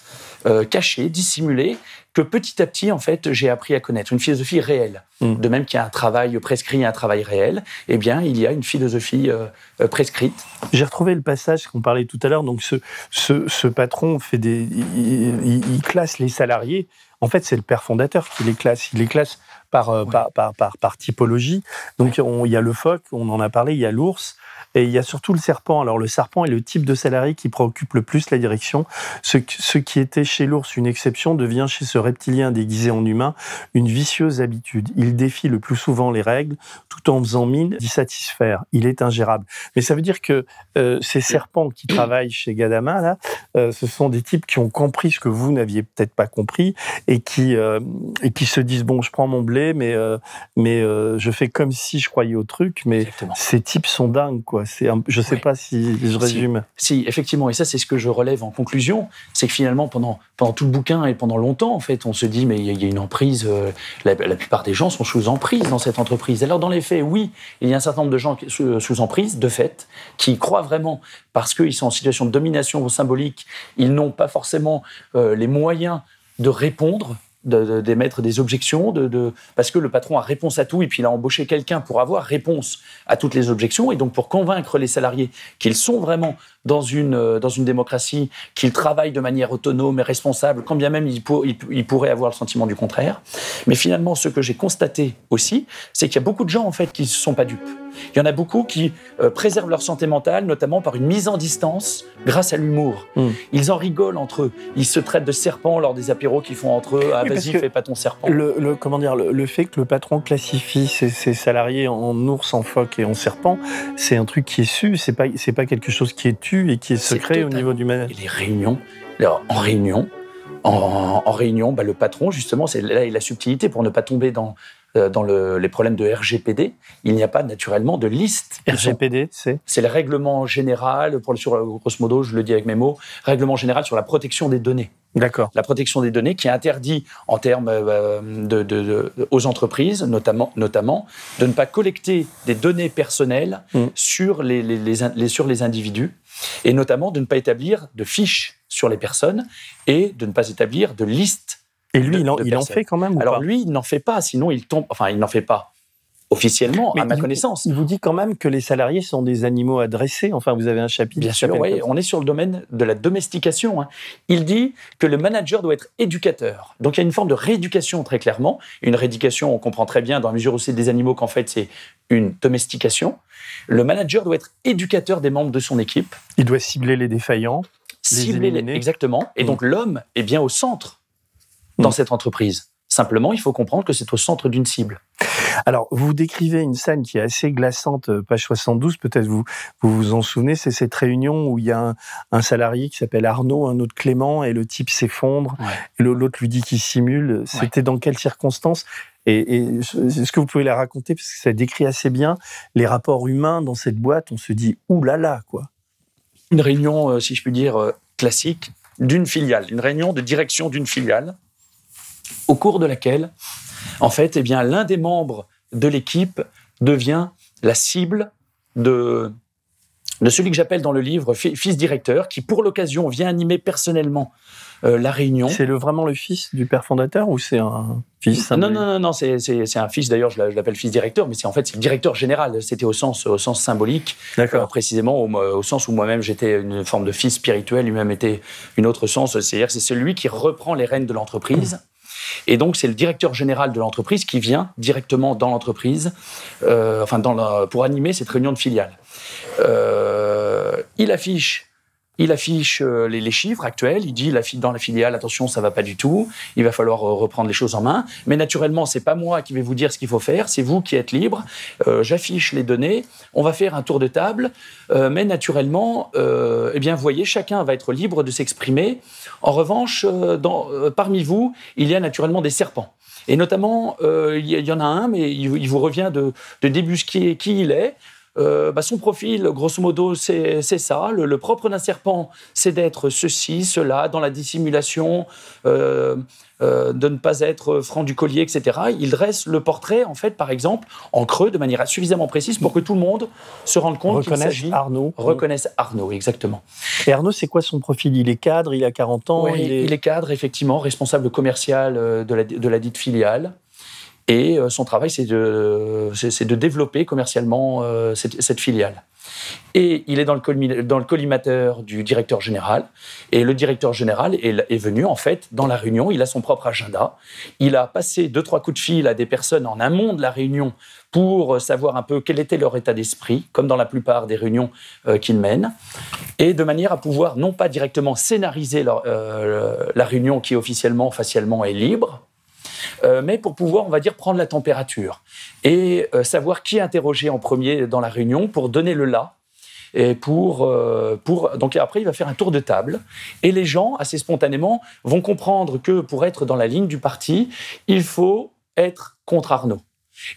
euh, cachée, dissimulée, que petit à petit en fait j'ai appris à connaître, une philosophie réelle. Mm. De même qu'il y a un travail prescrit et un travail réel, eh bien il y a une philosophie euh, euh, prescrite. J'ai retrouvé le passage qu'on parlait tout à l'heure. Donc, ce, ce, ce patron fait des, il, il- il classe les salariés. En fait, c'est le père fondateur qui les classe. Il les classe par, par, par, par, par typologie. Donc, on- il y a le phoque, on en a parlé, il y a l'ours. Et il y a surtout le serpent. Alors, le serpent est le type de salarié qui préoccupe le plus la direction. Ce, qui- ce qui était chez l'ours une exception devient chez ce reptilien déguisé en humain une vicieuse habitude. Il défie le plus souvent les règles tout en faisant mine d'y satisfaire. Il est ingérable. Mais ça veut dire que euh, ces serpents qui travaillent chez Gadama, là, euh, ce sont des types qui ont compris ce que vous n'aviez peut-être pas compris et qui, euh, et qui se disent bon, je prends mon blé, mais, mais je fais comme si je croyais au truc. Mais ces types sont dingues, quoi. C'est un- je sais pas si je résume. Si, effectivement, et ça c'est ce que je relève en conclusion, c'est que finalement pendant, pendant tout le bouquin et pendant longtemps, en fait, on se dit mais il y, a- une emprise, euh, la, la plupart des gens sont sous emprise dans cette entreprise. Alors dans les faits, oui, il y a un certain nombre de gens sous, sous emprise, de fait, qui croient vraiment parce qu'ils sont en situation de domination symbolique, ils n'ont pas forcément euh, les moyens de répondre d'émettre des objections, de, parce que le patron a réponse à tout et puis il a embauché quelqu'un pour avoir réponse à toutes les objections et donc pour convaincre les salariés qu'ils sont vraiment dans une, euh, dans une démocratie, qu'ils travaillent de manière autonome et responsable, quand bien même ils, il pourraient avoir le sentiment du contraire. Mais finalement, ce que j'ai constaté aussi, c'est qu'il y a beaucoup de gens en fait qui ne sont pas dupes. Il y en a beaucoup qui euh, préservent leur santé mentale, notamment par une mise en distance grâce à l'humour. Hmm. Ils en rigolent entre eux. Ils se traitent de serpents lors des apéros qu'ils font entre eux. Ah, vas-y, fais pas ton serpent. Le, comment dire, le, fait que le patron classifie ses, salariés en ours, en phoque et en serpent, c'est un truc qui est su. C'est pas, c'est pas quelque chose qui est tu et qui est secret au niveau du management. les réunions, alors, en réunion, en, réunion, bah, le patron, justement, c'est là la subtilité pour ne pas tomber dans euh, dans les problèmes de RGPD, il n'y a pas naturellement de liste. RGPD, c'est C'est le règlement général, pour, sur, grosso modo, je le dis avec mes mots, règlement général sur la protection des données. D'accord. La protection des données qui interdit en termes euh, de, aux entreprises, notamment, notamment, de ne pas collecter des données personnelles mm. sur, les, les, sur les individus et notamment de ne pas établir de fiches sur les personnes et de ne pas établir de listes et lui, il, en, fait quand même Alors lui, il n'en fait pas, sinon il tombe. Enfin, il n'en fait pas officiellement, à ma connaissance. Il vous dit quand même que les salariés sont des animaux adressés. Enfin, vous avez un chapitre. Bien sûr, oui. On est sur le domaine de la domestication. Hein. Il dit que le manager doit être éducateur. Donc il y a une forme de rééducation très clairement. Une rééducation, on comprend très bien dans la mesure où c'est des animaux qu'en fait c'est une domestication. Le manager doit être éducateur des membres de son équipe. Il doit cibler les défaillants. Cibler les, exactement. Et donc l'homme est bien au centre dans mm. cette entreprise. Simplement, il faut comprendre que c'est au centre d'une cible. Alors, vous décrivez une scène qui est assez glaçante, euh, page 72, peut-être vous, vous vous en souvenez, c'est cette réunion où il y a un, salarié qui s'appelle Arnaud, un autre Clément, et le type s'effondre, et l'autre lui dit qu'il simule. C'était dans quelles circonstances? Et, est-ce que vous pouvez la raconter? Parce que ça décrit assez bien les rapports humains dans cette boîte. On se dit, là là, quoi. Une réunion, euh, si je puis dire, euh, classique d'une filiale, une réunion de direction d'une filiale au cours de laquelle, en fait, eh bien, l'un des membres de l'équipe devient la cible de, de celui que j'appelle dans le livre fils directeur, qui pour l'occasion vient animer personnellement euh, la réunion. C'est le, vraiment le fils du père fondateur ou c'est un fils Non, non, non, non c'est un fils, d'ailleurs je l'appelle fils directeur, mais c'est en fait c'est le directeur général, c'était au sens, au sens symbolique, euh, précisément au, au, sens où moi-même j'étais une forme de fils spirituel, lui-même était une autre sens, c'est-à-dire c'est celui qui reprend les rênes de l'entreprise. Et donc, c'est le directeur général de l'entreprise qui vient directement dans l'entreprise, euh, enfin, dans pour animer cette réunion de filiale. Euh, il affiche il affiche euh, les, chiffres actuels, il dit dans la filiale, attention, ça va pas du tout, il va falloir euh, reprendre les choses en main. Mais naturellement, c'est pas moi qui vais vous dire ce qu'il faut faire, c'est vous qui êtes libre. Euh, j'affiche les données, on va faire un tour de table, mais naturellement, eh bien, vous voyez, chacun va être libre de s'exprimer. En revanche, parmi vous, il y a naturellement des serpents. Et notamment, il y, en a un, mais il, vous revient de, de débusquer qui il est. Euh, bah, son profil, grosso modo, c'est ça. Le, propre d'un serpent, c'est d'être ceci, cela, dans la dissimulation, euh, euh, de ne pas être franc du collier, etc. Il dresse le portrait, en fait, par exemple, en creux, de manière suffisamment précise pour que tout le monde se rende compte qu'il s'agit... Arnaud. Reconnaisse Arnaud, exactement. Et Arnaud, c'est quoi son profil? Il est cadre, il a 40 ans il, est... cadre, effectivement, responsable commercial de la, de la dite filiale. Et euh, son travail, c'est de, développer commercialement euh, cette, filiale. Et il est dans le, collimateur du directeur général. Et le directeur général est, venu, en fait, dans la réunion. Il a son propre agenda. Il a passé deux, trois coups de fil à des personnes en amont de la réunion pour savoir un peu quel était leur état d'esprit, comme dans la plupart des réunions euh, qu'il mène. Et de manière à pouvoir, non pas directement scénariser la réunion qui officiellement, facialement est libre, euh, mais pour pouvoir, on va dire, prendre la température et euh, savoir qui interroger en premier dans la réunion pour donner le là. Et pour, euh, pour, donc après, il va faire un tour de table. Et les gens, assez spontanément, vont comprendre que pour être dans la ligne du parti, il faut être contre Arnaud.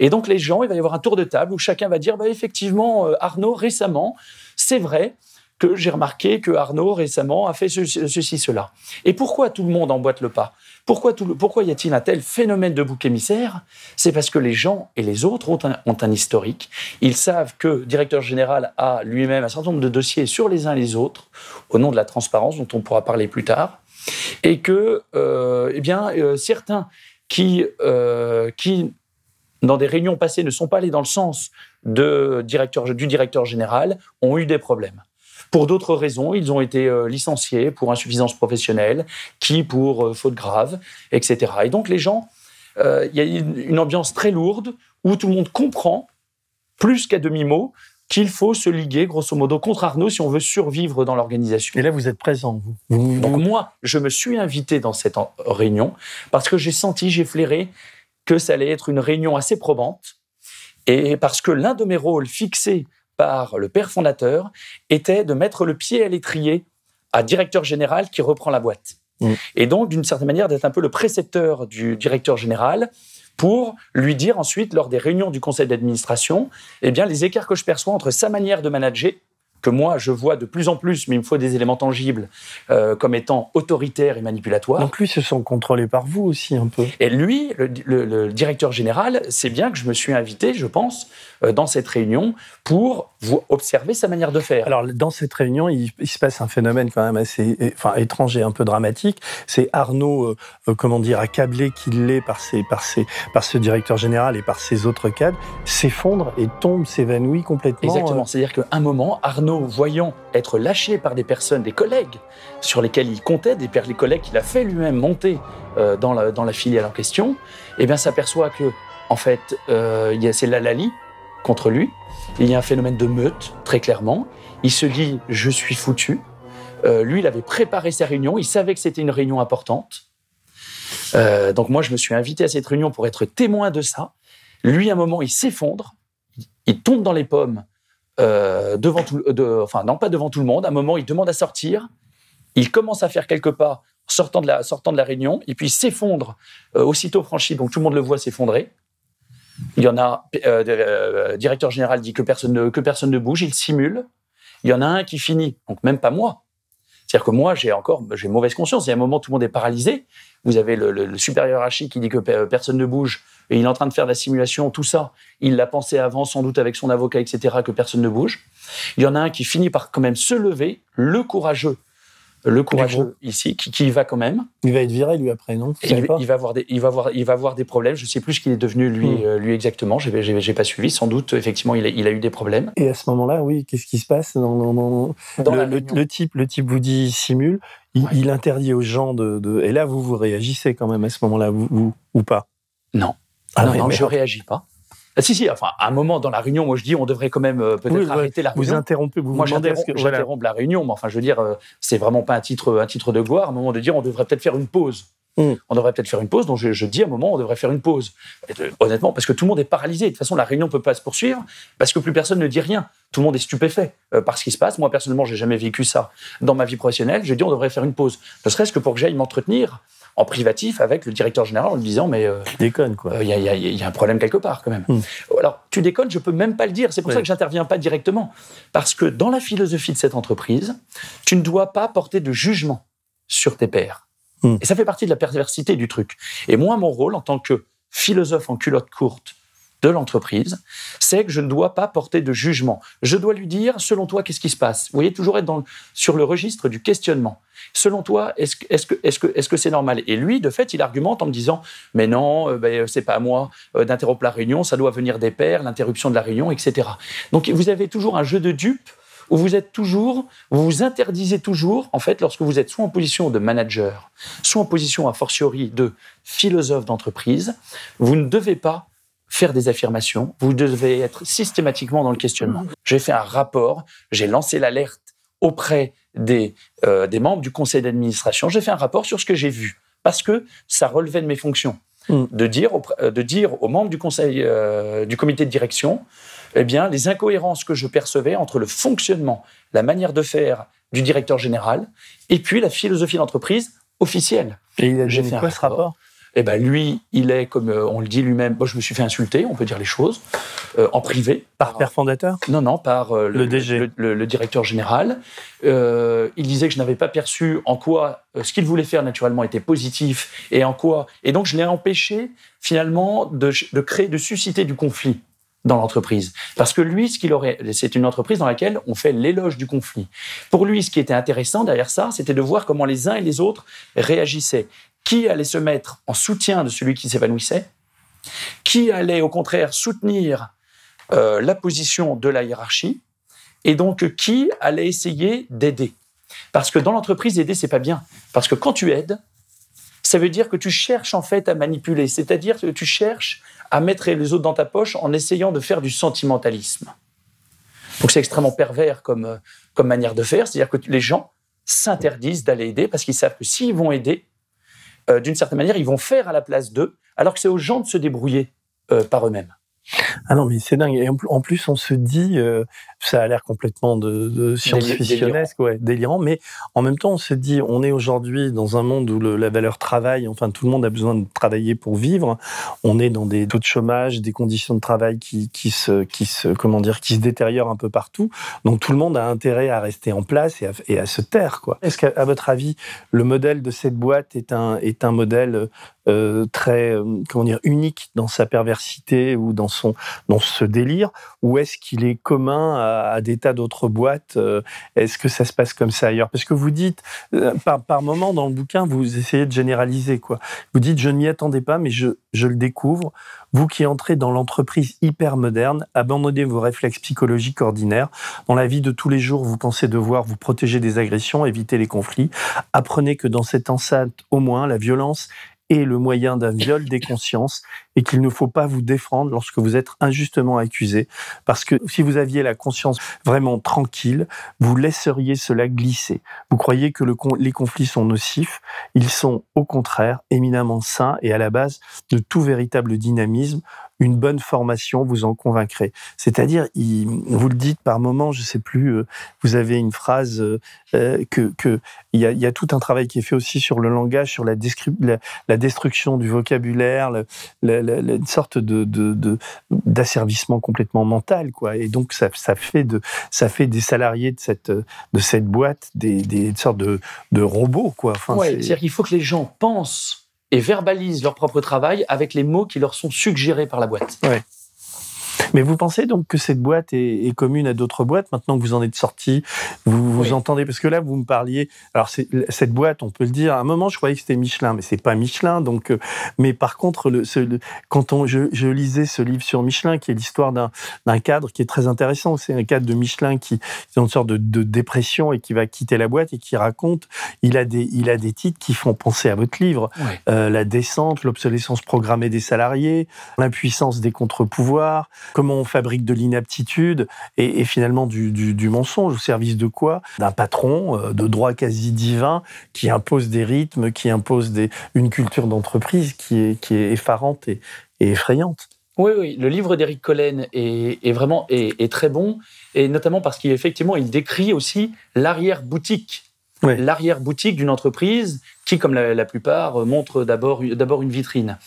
Et donc les gens, il va y avoir un tour de table où chacun va dire, bah, effectivement, Arnaud, récemment, c'est vrai, que j'ai remarqué que Arnaud récemment a fait ceci, cela. Et pourquoi tout le monde emboîte le pas? Pourquoi, pourquoi y a-t-il un tel phénomène de bouc émissaire? C'est parce que les gens et les autres ont un, ont un, historique. Ils savent que le directeur général a lui-même un certain nombre de dossiers sur les uns et les autres, au nom de la transparence dont on pourra parler plus tard. et que, euh, eh bien, euh, certains qui, euh, qui, dans des réunions passées, ne sont pas allés dans le sens de directeur, du directeur général, ont eu des problèmes. Pour d'autres raisons, ils ont été euh, licenciés pour insuffisance professionnelle, qui pour euh, faute grave, etc. Et donc les gens, euh, il y a une, ambiance très lourde où tout le monde comprend, plus qu'à demi-mot, qu'il faut se liguer, grosso modo, contre Arnaud si on veut survivre dans l'organisation. Et là, vous êtes présent, vous. Vous- Donc moi, je me suis invité dans cette réunion parce que j'ai senti, j'ai flairé que ça allait être une réunion assez probante et parce que l'un de mes rôles fixés par le père fondateur était de mettre le pied à l'étrier à directeur général qui reprend la boîte. Mm. Et donc, d'une certaine manière, d'être un peu le précepteur du directeur général pour lui dire ensuite, lors des réunions du conseil d'administration, eh bien, les écarts que je perçois entre sa manière de manager, que moi je vois de plus en plus, mais il me faut des éléments tangibles, euh, comme étant autoritaire et manipulatoire. Donc lui se sent contrôlé par vous aussi un peu. Et lui, le, le- le directeur général, c'est bien que je me suis invité, je pense, dans cette réunion pour vous observer sa manière de faire. Alors dans cette réunion, il, il se passe un phénomène quand même assez, é- enfin étrange et un peu dramatique. C'est Arnaud, euh, euh, comment dire, accablé qu'il l'est par ses, par ses, par ce directeur général et par ses autres cadres, s'effondre et tombe, s'évanouit complètement. Exactement. euh, C'est-à-dire qu'à un moment, Arnaud, voyant être lâché par des personnes, des collègues sur lesquels il comptait, des les collègues qu'il a fait lui-même monter euh, dans, la, dans la filiale en question, eh bien, s'aperçoit que, en fait, euh, il y a- c'est l'Alali contre lui. Il y a un phénomène de meute, très clairement. Il se dit Je suis foutu. Euh, lui, il avait préparé sa réunion. Il savait que c'était une réunion importante. Euh, donc, moi, je me suis invité à cette réunion pour être témoin de ça. Lui, à un moment, il s'effondre. Il tombe dans les pommes euh, devant tout, enfin non pas devant tout le monde. À un moment, il demande à sortir. Il commence à faire quelques pas sortant de la, sortant de la réunion, et puis il s'effondre aussitôt franchi. Donc tout le monde le voit s'effondrer. Il y en a, euh, euh, directeur général dit que personne, ne, que personne ne bouge. Il simule. Il y en a un qui finit, donc même pas moi. C'est-à-dire que moi, j'ai encore, j'ai mauvaise conscience. Il y a un moment, tout le monde est paralysé. Vous avez le, supérieur hiérarchique qui dit que pe- personne ne bouge et il est en train de faire la simulation, tout ça. Il l'a pensé avant, sans doute avec son avocat, etc., que personne ne bouge. Il y en a un qui finit par quand même se lever, le courageux, le courageux ici, qui, qui y va quand même. Il va être viré lui après, non? Il, va avoir des, il va avoir, il va avoir des problèmes. Je sais plus ce qu'il est devenu lui, Hmm. euh, lui exactement. J'ai, j'ai, j'ai pas suivi. Sans doute, effectivement, il a, il a eu des problèmes. Et à ce moment-là, oui, qu'est-ce qui se passe dans, dans- dans- Dans le, le- type, le type vous dit simule, il, il interdit aux gens de, de- Et là, vous vous réagissez quand même à ce moment-là, vous, vous- ou pas? Non. Ah non, non, je réagis pas. Ah, si, si, enfin, à un moment dans la réunion, moi je dis on devrait quand même euh, peut-être Oui, ouais. arrêter la Vous réunion. interrompez, vous moi vous demandez j'interromps voilà. la réunion, mais enfin je veux dire, euh, c'est vraiment pas un titre, un titre de gloire. À un moment de dire on devrait peut-être faire une pause. Mm. On devrait peut-être faire une pause, donc je, je dis à un moment on devrait faire une pause. Honnêtement, parce que tout le monde est paralysé. De toute façon, la réunion ne peut pas se poursuivre parce que plus personne ne dit rien. Tout le monde est stupéfait euh, par ce qui se passe. Moi personnellement, j'ai jamais vécu ça dans ma vie professionnelle. Je dis on devrait faire une pause, ne serait-ce que pour que j'aille m'entretenir en privatif avec le directeur général en lui disant mais euh, Tu déconnes, quoi. il y, a- y a- y a un problème quelque part quand même. Hmm. Alors, tu déconnes, je peux même pas le dire. C'est pour ça que j'interviens pas directement. Parce que dans la philosophie de cette entreprise, tu ne dois pas porter de jugement sur tes pairs. Hmm. Et ça fait partie de la perversité du truc. Et moi, mon rôle en tant que philosophe en culotte courte de l'entreprise, c'est que je ne dois pas porter de jugement. Je dois lui dire, selon toi, qu'est-ce qui se passe? Vous voyez, toujours être sur le registre du questionnement. Selon toi, est-ce que c'est normal? Et lui, de fait, il argumente en me disant, mais non, euh, ben, c'est pas à moi euh, d'interrompre la réunion, ça doit venir des pairs, l'interruption de la réunion, etc. Donc vous avez toujours un jeu de dupes où vous êtes toujours, vous vous interdisez toujours, en fait, lorsque vous êtes soit en position de manager, soit en position a fortiori de philosophe d'entreprise, vous ne devez pas faire des affirmations, vous devez être systématiquement dans le questionnement. J'ai fait un rapport, j'ai lancé l'alerte auprès des, euh, des membres du conseil d'administration, j'ai fait un rapport sur ce que j'ai vu, parce que ça relevait de mes fonctions. Mm. De, dire, de dire aux membres du conseil euh, du comité de direction eh bien, les incohérences que je percevais entre le fonctionnement, la manière de faire du directeur général, et puis la philosophie d'entreprise officielle. Et il a donné quoi ce rapport? Eh ben lui, il est comme euh, on le dit lui-même. Moi, je me suis fait insulter, on peut dire les choses, euh, en privé. Par père fondateur? Non, non, par euh, Le DG. le, le- le directeur général. Euh, il disait que je n'avais pas perçu en quoi ce qu'il voulait faire naturellement était positif et en quoi. Et donc, je l'ai empêché finalement de, de créer, de susciter du conflit dans l'entreprise. Parce que lui, ce qu'il aurait, c'est une entreprise dans laquelle on fait l'éloge du conflit. Pour lui, ce qui était intéressant derrière ça, c'était de voir comment les uns et les autres réagissaient. Qui allait se mettre en soutien de celui qui s'évanouissait? Qui allait au contraire soutenir euh, la position de la hiérarchie? Et donc, qui allait essayer d'aider? Parce que dans l'entreprise, aider, c'est pas bien. Parce que quand tu aides, ça veut dire que tu cherches en fait à manipuler, c'est-à-dire que tu cherches à mettre les autres dans ta poche en essayant de faire du sentimentalisme. Donc c'est extrêmement pervers comme, euh, comme manière de faire, c'est-à-dire que les gens s'interdisent d'aller aider parce qu'ils savent que s'ils vont aider, euh, d'une certaine manière, ils vont faire à la place d'eux, alors que c'est aux gens de se débrouiller euh, par eux-mêmes. Ah non, mais c'est dingue. Et en plus, on se dit, euh, ça a l'air complètement de, de science-fictionnesque, ouais, délirant, mais en même temps, on se dit, on est aujourd'hui dans un monde où le, la valeur travail, enfin, tout le monde a besoin de travailler pour vivre. On est dans des taux de chômage, des conditions de travail qui, qui se, qui se, comment dire, qui se détériorent un peu partout. Donc, tout le monde a intérêt à rester en place et à, et à se taire, quoi. Est-ce qu'à votre avis, le modèle de cette boîte est un, est un modèle euh, très, euh, comment dire, unique dans sa perversité ou dans son, dans ce délire, ou est-ce qu'il est commun à, à des tas d'autres boîtes euh, Est-ce que ça se passe comme ça ailleurs? Parce que vous dites, par, par moment dans le bouquin, vous essayez de généraliser, quoi. Vous dites, je ne m'y attendais pas, mais je, je le découvre. Vous qui entrez dans l'entreprise hyper moderne, abandonnez vos réflexes psychologiques ordinaires. Dans la vie de tous les jours, vous pensez devoir vous protéger des agressions, éviter les conflits. Apprenez que dans cette enceinte, au moins, la violence est le moyen d'un viol des consciences et qu'il ne faut pas vous défendre lorsque vous êtes injustement accusé. Parce que si vous aviez la conscience vraiment tranquille, vous laisseriez cela glisser. Vous croyez que le, les conflits sont nocifs. Ils sont au contraire éminemment sains et à la base de tout véritable dynamisme une bonne formation vous en convaincrez. C'est-à-dire, vous le dites par moment, je sais plus, euh, vous avez une phrase euh, que que il y a, y a, tout un travail qui est fait aussi sur le langage, sur la, la, la destruction du vocabulaire, une sorte de d'asservissement complètement mental, quoi. Et donc ça, ça fait de ça fait des salariés de cette de cette boîte des, des sortes de, de robots, quoi. Enfin, ouais, c'est-à-dire qu'il faut que les gens pensent et verbalisent leur propre travail avec les mots qui leur sont suggérés par la boîte. Mais vous pensez donc que cette boîte est, est commune à d'autres boîtes maintenant que vous en êtes sorti? Vous vous oui. entendez Parce que là, vous me parliez. Alors, cette boîte, on peut le dire. À un moment, je croyais que c'était Michelin, mais c'est pas Michelin. Donc, euh, mais par contre, le, ce, le, quand on, je, je, lisais ce livre sur Michelin, qui est l'histoire d'un cadre qui est très intéressant. C'est un cadre de Michelin qui est une sorte de, de, dépression et qui va quitter la boîte et qui raconte. Il a des, il a des titres qui font penser à votre livre. Euh, la descente, l'obsolescence programmée des salariés, l'impuissance des contre-pouvoirs comment on fabrique de l'inaptitude et, et, finalement du, du, du, mensonge au service de quoi? D'un patron euh, de droit quasi divin qui impose des rythmes, qui impose des, une culture d'entreprise qui est, qui est effarante et, et effrayante. Oui, oui, le livre d'Éric Collen est, est, vraiment est, est, très bon, et notamment parce qu'effectivement, il décrit aussi l'arrière-boutique. Oui. L'arrière-boutique d'une entreprise qui, comme la, la plupart, montre d'abord une vitrine.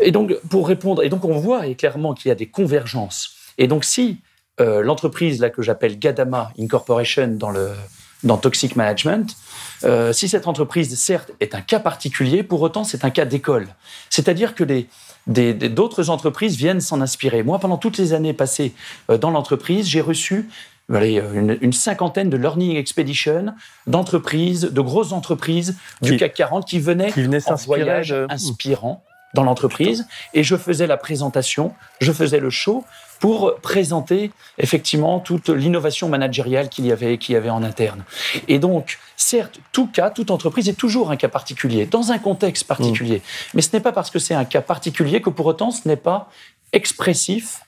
Et donc, pour répondre, et donc on voit clairement qu'il y a des convergences. Et donc, si euh, l'entreprise là que j'appelle Gadama Incorporation dans le dans Toxic Management, euh, si cette entreprise, certes, est un cas particulier, pour autant, c'est un cas d'école. C'est-à-dire que des, d'autres entreprises viennent s'en inspirer. Moi, pendant toutes les années passées euh, dans l'entreprise, j'ai reçu allez, une, une, cinquantaine de learning expeditions d'entreprises, de grosses entreprises du qui, CAC 40 qui venaient, qui venaient en voyage de... inspirant dans l'entreprise et je faisais la présentation, je faisais le show pour présenter effectivement toute l'innovation managériale qu'il y avait qu'il y avait en interne. Et donc, certes, tout cas, toute entreprise est toujours un cas particulier dans un contexte particulier, mmh. mais ce n'est pas parce que c'est un cas particulier que pour autant ce n'est pas expressif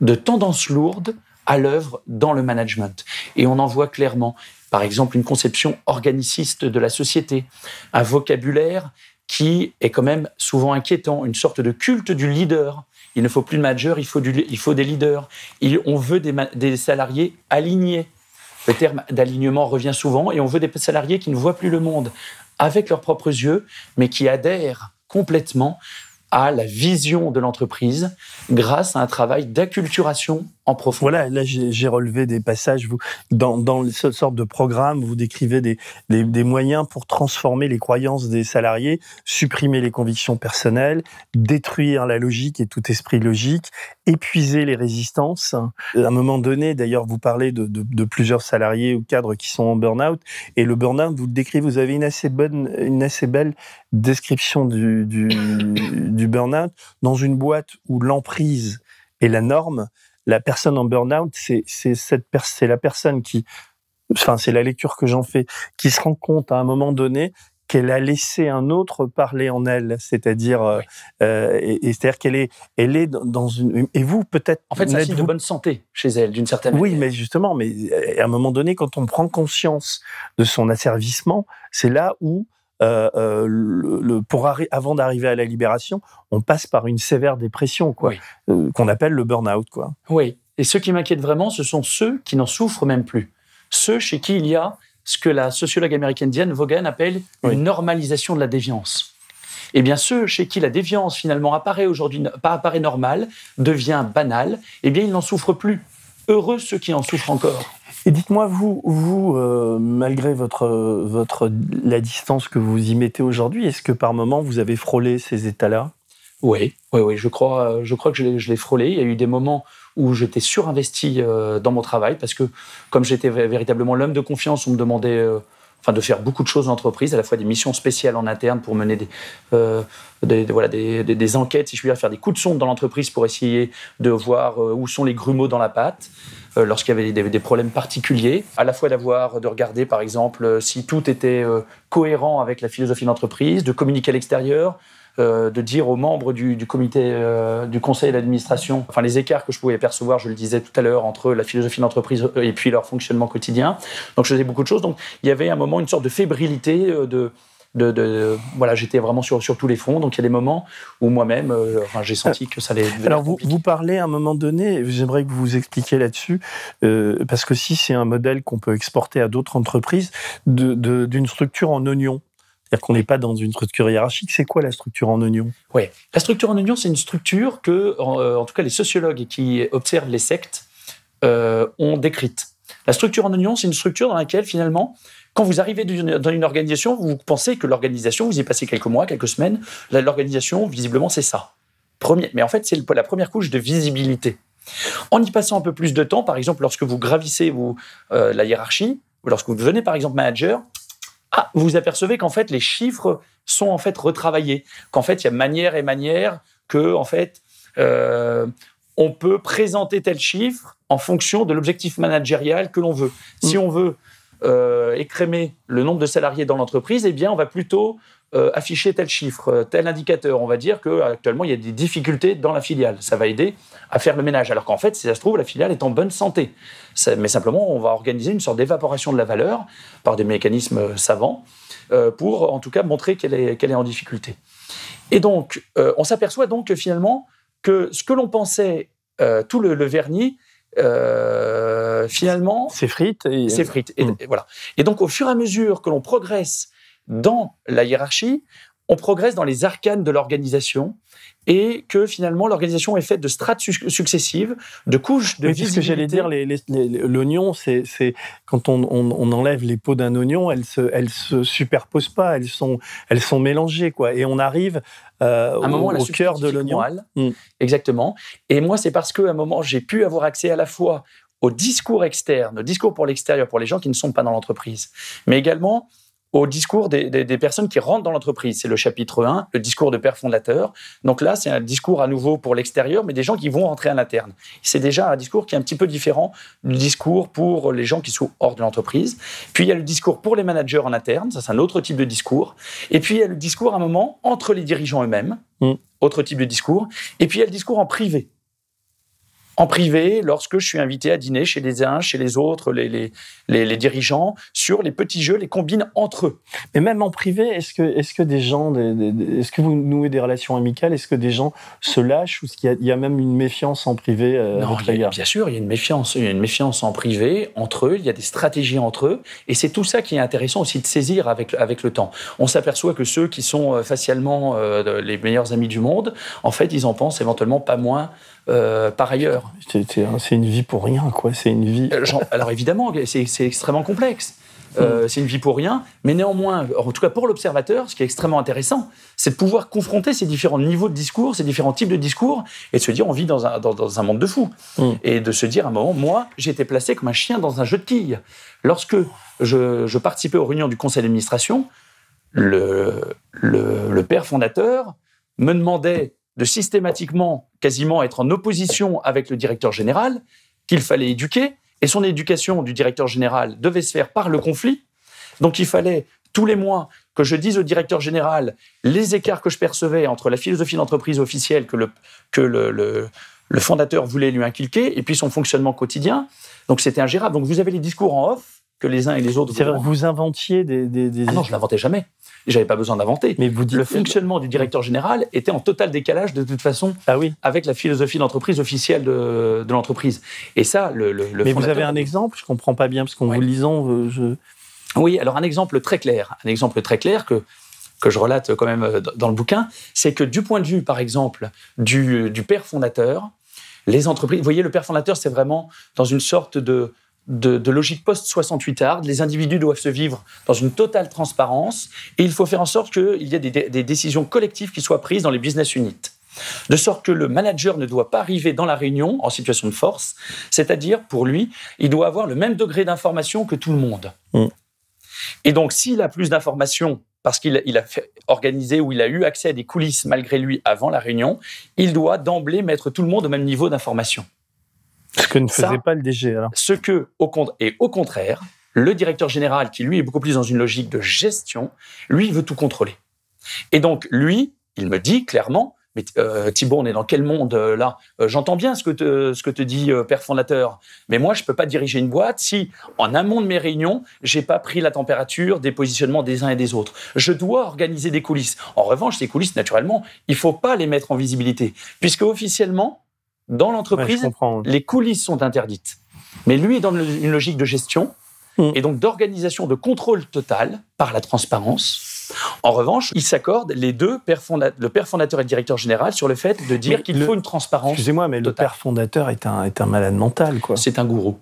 de tendances lourdes à l'œuvre dans le management. Et on en voit clairement par exemple une conception organiciste de la société, un vocabulaire qui est quand même souvent inquiétant, une sorte de culte du leader. Il ne faut plus de manager, il faut, des leaders. On veut des, salariés alignés. Le terme d'alignement revient souvent et on veut des salariés qui ne voient plus le monde avec leurs propres yeux, mais qui adhèrent complètement à la vision de l'entreprise grâce à un travail d'acculturation Voilà, là j'ai relevé des passages. Dans, dans cette sorte de programme, vous décrivez des, moyens pour transformer les croyances des salariés, supprimer les convictions personnelles, détruire la logique et tout esprit logique, épuiser les résistances. À un moment donné, d'ailleurs, vous parlez de, plusieurs salariés ou cadres qui sont en burn-out, et le burn-out, vous le décrivez, vous avez une assez bonne, une assez belle description du, du, du burn-out dans une boîte où l'emprise est la norme la personne en burn-out, c'est cette c'est la personne qui, enfin c'est la lecture que j'en fais, qui se rend compte à un moment donné qu'elle a laissé un autre parler en elle, c'est-à-dire, euh, euh, et, et c'est-à-dire qu'elle est, elle est dans une, et vous peut-être. En fait, c'est un signe de bonne santé chez elle, d'une certaine oui, manière. Oui, mais justement, mais à un moment donné, quand on prend conscience de son asservissement, c'est là où euh, euh, le, le, pour avant d'arriver à la libération, on passe par une sévère dépression, quoi, oui. euh, qu'on appelle le burn-out, quoi. Oui. Et ceux qui m'inquiètent vraiment, ce sont ceux qui n'en souffrent même plus. Ceux chez qui il y a ce que la sociologue américaine Diane Vaughan appelle oui. une normalisation de la déviance. Eh bien, ceux chez qui la déviance finalement apparaît aujourd'hui, apparaît normale, devient banale, eh bien, ils n'en souffrent plus. Heureux ceux qui en souffrent encore. Et dites-moi, vous, euh, malgré votre, la distance que vous y mettez aujourd'hui, est-ce que par moment vous avez frôlé ces états-là? Oui, oui, oui, je crois, je crois que je l'ai frôlé. Il y a eu des moments où j'étais surinvesti euh, dans mon travail parce que, comme j'étais véritablement l'homme de confiance, on me demandait. Enfin, de faire beaucoup de choses en entreprise, à la fois des missions spéciales en interne pour mener des, euh, voilà, des, des, enquêtes, si je puis dire, faire des coups de sonde dans l'entreprise pour essayer de voir euh, où sont les grumeaux dans la pâte, euh, lorsqu'il y avait des, problèmes particuliers, à la fois d'avoir, de regarder par exemple si tout était cohérent avec la philosophie de l'entreprise, de communiquer à l'extérieur, euh, de dire aux membres du, du comité, euh, du conseil d'administration, enfin les écarts que je pouvais percevoir, je le disais tout à l'heure, entre la philosophie d'entreprise et puis leur fonctionnement quotidien. Donc je faisais beaucoup de choses. Donc il y avait un moment une sorte de fébrilité euh, de de, de, voilà, j'étais vraiment sur, sur tous les fronts. Donc il y a des moments où moi-même, euh, enfin, j'ai senti que ça allait. Alors vous, vous parlez à un moment donné, j'aimerais que vous vous expliquiez là-dessus, euh, parce que si c'est un modèle qu'on peut exporter à d'autres entreprises, d'une structure en oignon. C'est-à-dire qu'on n'est pas dans une structure hiérarchique. C'est quoi la structure en oignon? Oui, la structure en oignon, c'est une structure que, en, en, tout cas, les sociologues qui observent les sectes euh, ont décrite. La structure en oignon, c'est une structure dans laquelle, finalement, quand vous arrivez dans une organisation, vous pensez que l'organisation, vous y passez quelques mois, quelques semaines, l'organisation, visiblement, c'est ça. Premier, mais en fait, c'est la première couche de visibilité. En y passant un peu plus de temps, par exemple, lorsque vous gravissez vous, euh, la hiérarchie, ou lorsque vous devenez, par exemple, manager, ah, vous vous apercevez qu'en fait, les chiffres sont en fait retravaillés, qu'en fait, il y a manière et manière que, en fait, euh, on peut présenter tel chiffre en fonction de l'objectif managérial que l'on veut. Mmh. Si on veut euh, écrémer le nombre de salariés dans l'entreprise, eh bien, on va plutôt euh, afficher tel chiffre, tel indicateur. On va dire qu'actuellement, il y a des difficultés dans la filiale. Ça va aider à faire le ménage. Alors qu'en fait, si ça se trouve, la filiale est en bonne santé. Ça, mais simplement, on va organiser une sorte d'évaporation de la valeur par des mécanismes savants euh, pour, en tout cas, montrer qu'elle est, qu'elle est en difficulté. Et donc, euh, on s'aperçoit donc que finalement, que ce que l'on pensait, euh, tout le, le vernis, euh, finalement, s'effrite. Et... S'effrite. Et, et, voilà. Et donc, au fur et à mesure que l'on progresse dans la hiérarchie, on progresse dans les arcanes de l'organisation et que finalement l'organisation est faite de strates su successives, de couches de oui, visibilité. Ce que j'allais dire, l'oignon, c'est quand on, on, on, enlève les peaux d'un oignon, elles se, elles se superposent pas, elles sont, elles sont mélangées quoi, et on arrive euh, un moment, au, au cœur de l'oignon. Mmh. Exactement. Et moi, c'est parce qu'à un moment, j'ai pu avoir accès à la fois au discours externe, au discours pour l'extérieur, pour les gens qui ne sont pas dans l'entreprise, mais également au discours des, des, des, personnes qui rentrent dans l'entreprise. C'est le chapitre 1, le discours de père fondateur. Donc là, c'est un discours à nouveau pour l'extérieur, mais des gens qui vont rentrer à l'interne. C'est déjà un discours qui est un petit peu différent du discours pour les gens qui sont hors de l'entreprise. Puis il y a le discours pour les managers en interne, ça c'est un autre type de discours. Et puis il y a le discours à un moment entre les dirigeants eux-mêmes, mmh. autre type de discours. Et puis il y a le discours en privé en privé, lorsque je suis invité à dîner chez les uns, chez les autres, les, les, les, les dirigeants, sur les petits jeux, les combines entre eux. Mais même en privé, est-ce que, est que des gens, est-ce que vous nouez des relations amicales? Est-ce que des gens se lâchent Ou est-ce qu'il y, y, a même une méfiance en privé euh, non, il y a, Bien sûr, il y a une méfiance. Il y a une méfiance en privé, entre eux, il y a des stratégies entre eux. Et c'est tout ça qui est intéressant aussi de saisir avec, avec le temps. On s'aperçoit que ceux qui sont facialement euh, les meilleurs amis du monde, en fait, ils en pensent éventuellement pas moins euh, par ailleurs. C'est une vie pour rien, quoi. C'est une vie. Euh, alors évidemment, c'est extrêmement complexe. Euh, mm. C'est une vie pour rien, mais néanmoins, en tout cas pour l'observateur, ce qui est extrêmement intéressant, c'est de pouvoir confronter ces différents niveaux de discours, ces différents types de discours, et de se dire on vit dans un, dans, un monde de fous. Mm. Et de se dire à un moment, moi, j'ai été placé comme un chien dans un jeu de quilles. Lorsque je, je participais aux réunions du conseil d'administration, le, le, le père fondateur me demandait de systématiquement, quasiment être en opposition avec le directeur général, qu'il fallait éduquer, et son éducation du directeur général devait se faire par le conflit. Donc il fallait tous les mois que je dise au directeur général les écarts que je percevais entre la philosophie d'entreprise officielle que le, que le, le, fondateur voulait lui inculquer et puis son fonctionnement quotidien. Donc c'était ingérable. Donc vous avez les discours en off que les uns et les autres. Vrai, vous inventiez des. des, Ah non, je l'inventais jamais. J'avais pas besoin d'inventer. Mais vous dites... le fonctionnement du directeur général était en total décalage de toute façon ah oui. avec la philosophie d'entreprise officielle de, de l'entreprise. Et ça, le. le, Mais vous avez un exemple? Je comprends pas bien parce qu'en vous lisant, je. Oui, alors un exemple très clair, un exemple très clair que que je relate quand même euh, dans le bouquin, c'est que du point de vue, par exemple, du, du père fondateur, les entreprises. Vous voyez, le père fondateur, c'est vraiment dans une sorte de de, logique post-68 hard. Les individus doivent se vivre dans une totale transparence et il faut faire en sorte qu'il y ait des, décisions collectives qui soient prises dans les business units. De sorte que le manager ne doit pas arriver dans la réunion en situation de force, c'est-à-dire pour lui, il doit avoir le même degré d'information que tout le monde. Mm. Et donc, s'il a plus d'informations parce qu'il a fait organisé ou il a eu accès à des coulisses malgré lui avant la réunion, il doit d'emblée mettre tout le monde au même niveau d'information. Ce que ne faisait pas le DG. Alors. Ce que, au, et au contraire, le directeur général, qui lui est beaucoup plus dans une logique de gestion, lui il veut tout contrôler. Et donc lui, il me dit clairement, mais euh, Thibault, on est dans quel monde euh, là? Euh, J'entends bien ce que te, ce que te dit père fondateur, mais moi je peux pas diriger une boîte si en amont de mes réunions j'ai pas pris la température des positionnements des uns et des autres. Je dois organiser des coulisses. En revanche, ces coulisses, naturellement, il faut pas les mettre en visibilité, puisque officiellement, dans l'entreprise, les coulisses sont interdites. Mais lui est dans une logique de gestion hmm. et donc d'organisation, de contrôle total par la transparence. En revanche, il s'accorde les deux, le père fondateur et le directeur général, sur le fait de dire qu'il faut une transparence. Excusez-moi, mais le père fondateur est un, est un malade mental, quoi. C'est un gourou.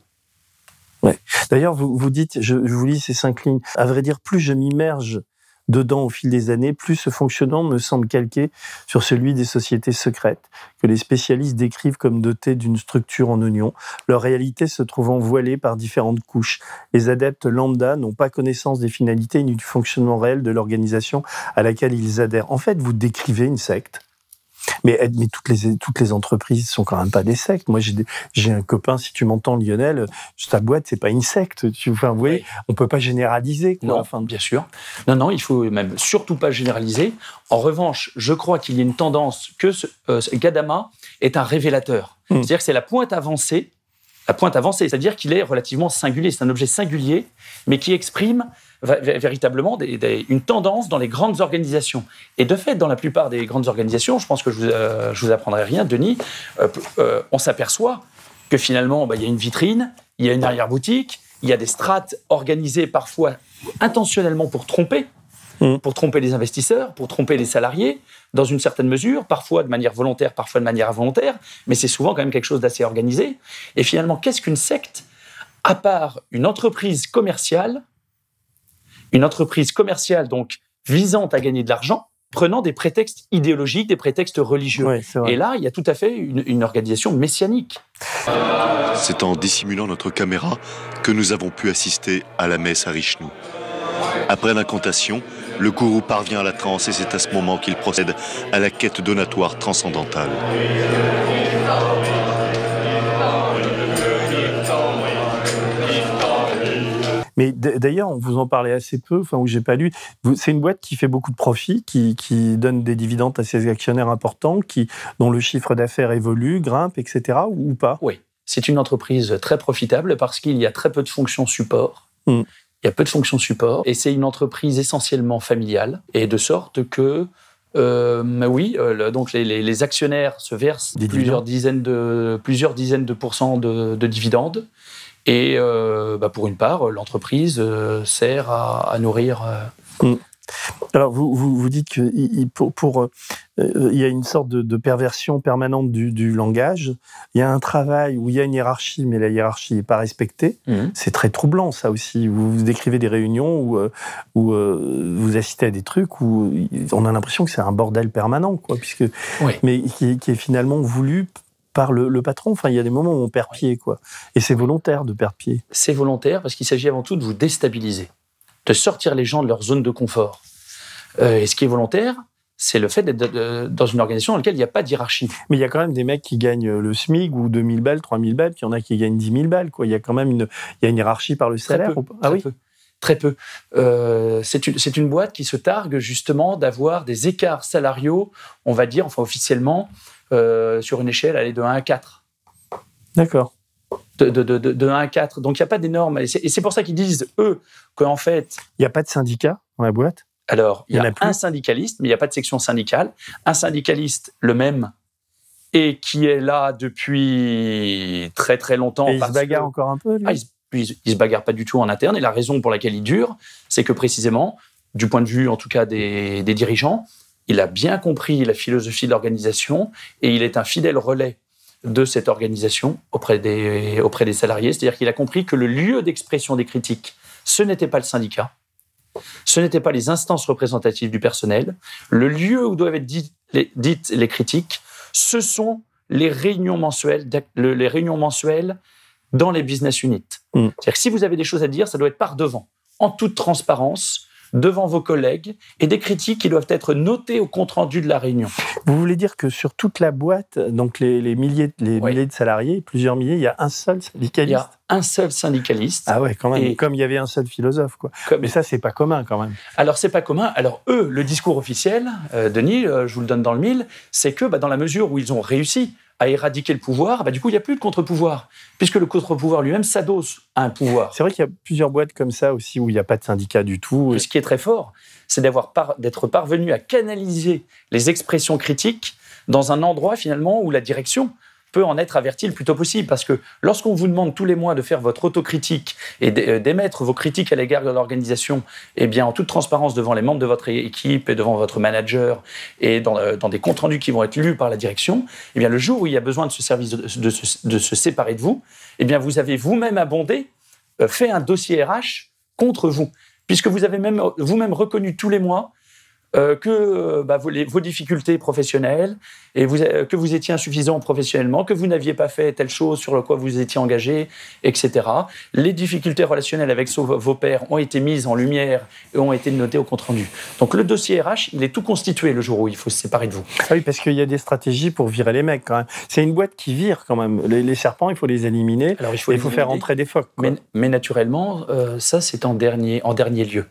Ouais. D'ailleurs, vous, vous dites, je, je, vous lis ces cinq lignes. À vrai dire, plus je m'immerge dedans au fil des années, plus ce fonctionnement me semble calqué sur celui des sociétés secrètes, que les spécialistes décrivent comme dotées d'une structure en oignon, leur réalité se trouvant voilée par différentes couches. Les adeptes lambda n'ont pas connaissance des finalités ni du fonctionnement réel de l'organisation à laquelle ils adhèrent. En fait, vous décrivez une secte mais, mais toutes, les, toutes les entreprises sont quand même pas des sectes. Moi, j'ai un copain, si tu m'entends, Lionel, ta boîte, c'est pas une secte. Tu, enfin, vous voyez, on peut pas généraliser. Quoi. Non, enfin, bien sûr. Non, non, il faut même surtout pas généraliser. En revanche, je crois qu'il y a une tendance que ce, euh, Gadama est un révélateur. Hmm. C'est-à-dire que c'est la pointe avancée la pointe avancée, c'est-à-dire qu'il est relativement singulier. C'est un objet singulier, mais qui exprime véritablement une tendance dans les grandes organisations. Et de fait, dans la plupart des grandes organisations, je pense que je vous, euh, vous apprendrai rien, Denis, euh, euh, on s'aperçoit que finalement, bah, il y a une vitrine, il y a une arrière-boutique, il y a des strates organisées parfois intentionnellement pour tromper, mmh. pour tromper les investisseurs, pour tromper les salariés, dans une certaine mesure, parfois de manière volontaire, parfois de manière involontaire, mais c'est souvent quand même quelque chose d'assez organisé. Et finalement, qu'est-ce qu'une secte À part une entreprise commerciale une entreprise commerciale, donc, visant à gagner de l'argent, prenant des prétextes idéologiques, des prétextes religieux. Et là, il y a tout à fait une, organisation messianique. C'est en dissimulant notre caméra que nous avons pu assister à la messe à Richnou. Après l'incantation, le gourou parvient à la transe et c'est à ce moment qu'il procède à la quête donatoire transcendantale. Mais d'ailleurs, on vous en parlait assez peu, enfin, où j'ai pas lu. C'est une boîte qui fait beaucoup de profits, qui, donne des dividendes à ses actionnaires importants, qui, dont le chiffre d'affaires évolue, grimpe, etc., ou pas? Oui. C'est une entreprise très profitable parce qu'il y a très peu de fonctions support. Hmm. Il y a peu de fonctions support et c'est une entreprise essentiellement familiale et de sorte que euh, oui, euh, donc les, actionnaires se versent plusieurs dizaines de plusieurs dizaines de pourcents de dividendes et euh, bah, pour une part, l'entreprise euh, sert à, nourrir, euh, mm. Alors, vous, vous, vous dites qu'il pour, pour, euh, il y a une sorte de, de perversion permanente du, du, langage. Il y a un travail où il y a une hiérarchie, mais la hiérarchie n'est pas respectée. Mmh. C'est très troublant, ça aussi. Vous, vous décrivez des réunions où, où euh, vous assistez à des trucs où on a l'impression que c'est un bordel permanent, quoi, puisque, oui. mais qui, qui, est finalement voulu par le, le, patron. Enfin, il y a des moments où on perd pied, quoi. Et c'est volontaire de perdre pied. C'est volontaire parce qu'il s'agit avant tout de vous déstabiliser de sortir les gens de leur zone de confort. Euh, et ce qui est volontaire, c'est le fait d'être dans une organisation dans laquelle il n'y a pas de hiérarchie. Mais il y a quand même des mecs qui gagnent le SMIC ou 2000 balles, 3000 balles, puis il y en a qui gagnent 10 000 balles. Quoi. Il y a quand même une, il y a une hiérarchie par le salaire. Très peu, ah très oui? peu. Très peu. Euh, c'est une, une, boîte qui se targue justement d'avoir des écarts salariaux, on va dire, enfin officiellement, euh, sur une échelle aller de 1 à 4. D'accord de, de, de, de 1 à 4. Donc il n'y a pas d'énormes. Et c'est pour ça qu'ils disent, eux, qu'en fait. Il n'y a pas de syndicat dans la boîte? Alors, il y, y a, a un syndicaliste, mais il n'y a pas de section syndicale. Un syndicaliste, le même, et qui est là depuis très très longtemps. Et il se bagarre que... encore un peu lui? Ah, il, il, se bagarre pas du tout en interne. Et la raison pour laquelle il dure, c'est que précisément, du point de vue en tout cas des, des dirigeants, il a bien compris la philosophie de l'organisation et il est un fidèle relais de cette organisation auprès des, auprès des salariés. C'est-à-dire qu'il a compris que le lieu d'expression des critiques, ce n'était pas le syndicat, ce n'était pas les instances représentatives du personnel. Le lieu où doivent être dites les, dites les critiques, ce sont les réunions mensuelles, les réunions mensuelles dans les business units. Mm. C'est-à-dire que si vous avez des choses à dire, ça doit être par devant, en toute transparence, devant vos collègues et des critiques qui doivent être notées au compte-rendu de la réunion. Vous voulez dire que sur toute la boîte, donc les, les milliers, les oui. milliers de salariés, plusieurs milliers, il y a un seul syndicaliste Il y a un seul syndicaliste. Ah ouais, quand même, et comme il y avait un seul philosophe. Quoi. Comme... Mais ça, c'est pas commun quand même. Alors, c'est pas commun. Alors, eux, le discours officiel, euh, Denis, euh, je vous le donne dans le mille, c'est que bah, dans la mesure où ils ont réussi à éradiquer le pouvoir, bah, du coup, il n'y a plus de contre-pouvoir, puisque le contre-pouvoir lui-même s'adosse à un pouvoir. C'est vrai qu'il y a plusieurs boîtes comme ça aussi où il n'y a pas de syndicat du tout. Et ce qui est très fort, c'est d'avoir par... d'être parvenu à canaliser les expressions critiques dans un endroit finalement où la direction peut en être averti le plus tôt possible. Parce que lorsqu'on vous demande tous les mois de faire votre autocritique et d'émettre vos critiques à l'égard de l'organisation, eh bien, en toute transparence devant les membres de votre équipe et devant votre manager et dans, des comptes rendus qui vont être lus par la direction, eh bien, le jour où il y a besoin de ce service, de se séparer de vous, eh bien, vous avez vous-même abondé, euh, fait un dossier RH contre vous. Puisque vous avez même vous-même reconnu tous les mois euh, que bah, vos, les, vos, difficultés professionnelles et vous, euh, que vous étiez insuffisant professionnellement, que vous n'aviez pas fait telle chose sur le quoi vous étiez engagé, etc. Les difficultés relationnelles avec vos pairs ont été mises en lumière et ont été notées au compte rendu. Donc le dossier RH, il est tout constitué le jour où il faut se séparer de vous. Ah oui, parce qu'il y a des stratégies pour virer les mecs quand même. C'est une boîte qui vire quand même. Les, les, serpents, il faut les éliminer. Alors il faut, il faut faire entrer des phoques. Mais, mais, naturellement, euh, ça c'est en dernier, en dernier lieu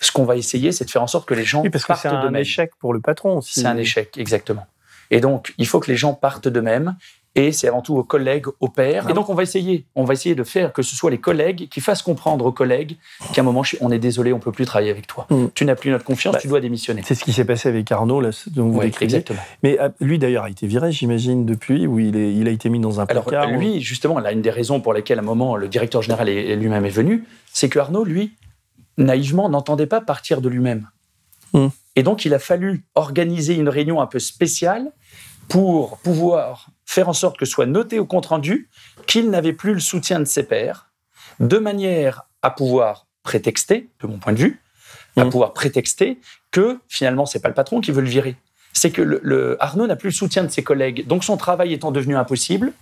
ce qu'on va essayer, c'est de faire en sorte que les gens oui, parce que c'est un échec pour le patron aussi. C'est un échec, exactement. Et donc, il faut que les gens partent d'eux-mêmes. Et c'est avant tout aux collègues, aux pairs. Et donc, on va essayer, on va essayer de faire que ce soit les collègues qui fassent comprendre aux collègues qu'à un moment, on est désolé, on peut plus travailler avec toi. Mm. Tu n'as plus notre confiance, bah, tu dois démissionner. C'est ce qui s'est passé avec Arnaud, là, dont vous décrivez. Exactement. Mais lui, d'ailleurs, a été viré, j'imagine, depuis, où il, est, il a été mis dans un placard. Alors, lui, justement, là, une des raisons pour lesquelles, à un moment, le directeur général lui-même est venu, c'est que Arnaud, lui, naïvement, n'entendait pas partir de lui-même. Mmh. Et donc, il a fallu organiser une réunion un peu spéciale pour pouvoir faire en sorte que soit noté au compte-rendu qu'il n'avait plus le soutien de ses pairs, de manière à pouvoir prétexter, de mon point de vue, mmh. à pouvoir prétexter que finalement, c'est pas le patron qui veut le virer. C'est que le, le Arnaud n'a plus le soutien de ses collègues. Donc, son travail étant devenu impossible,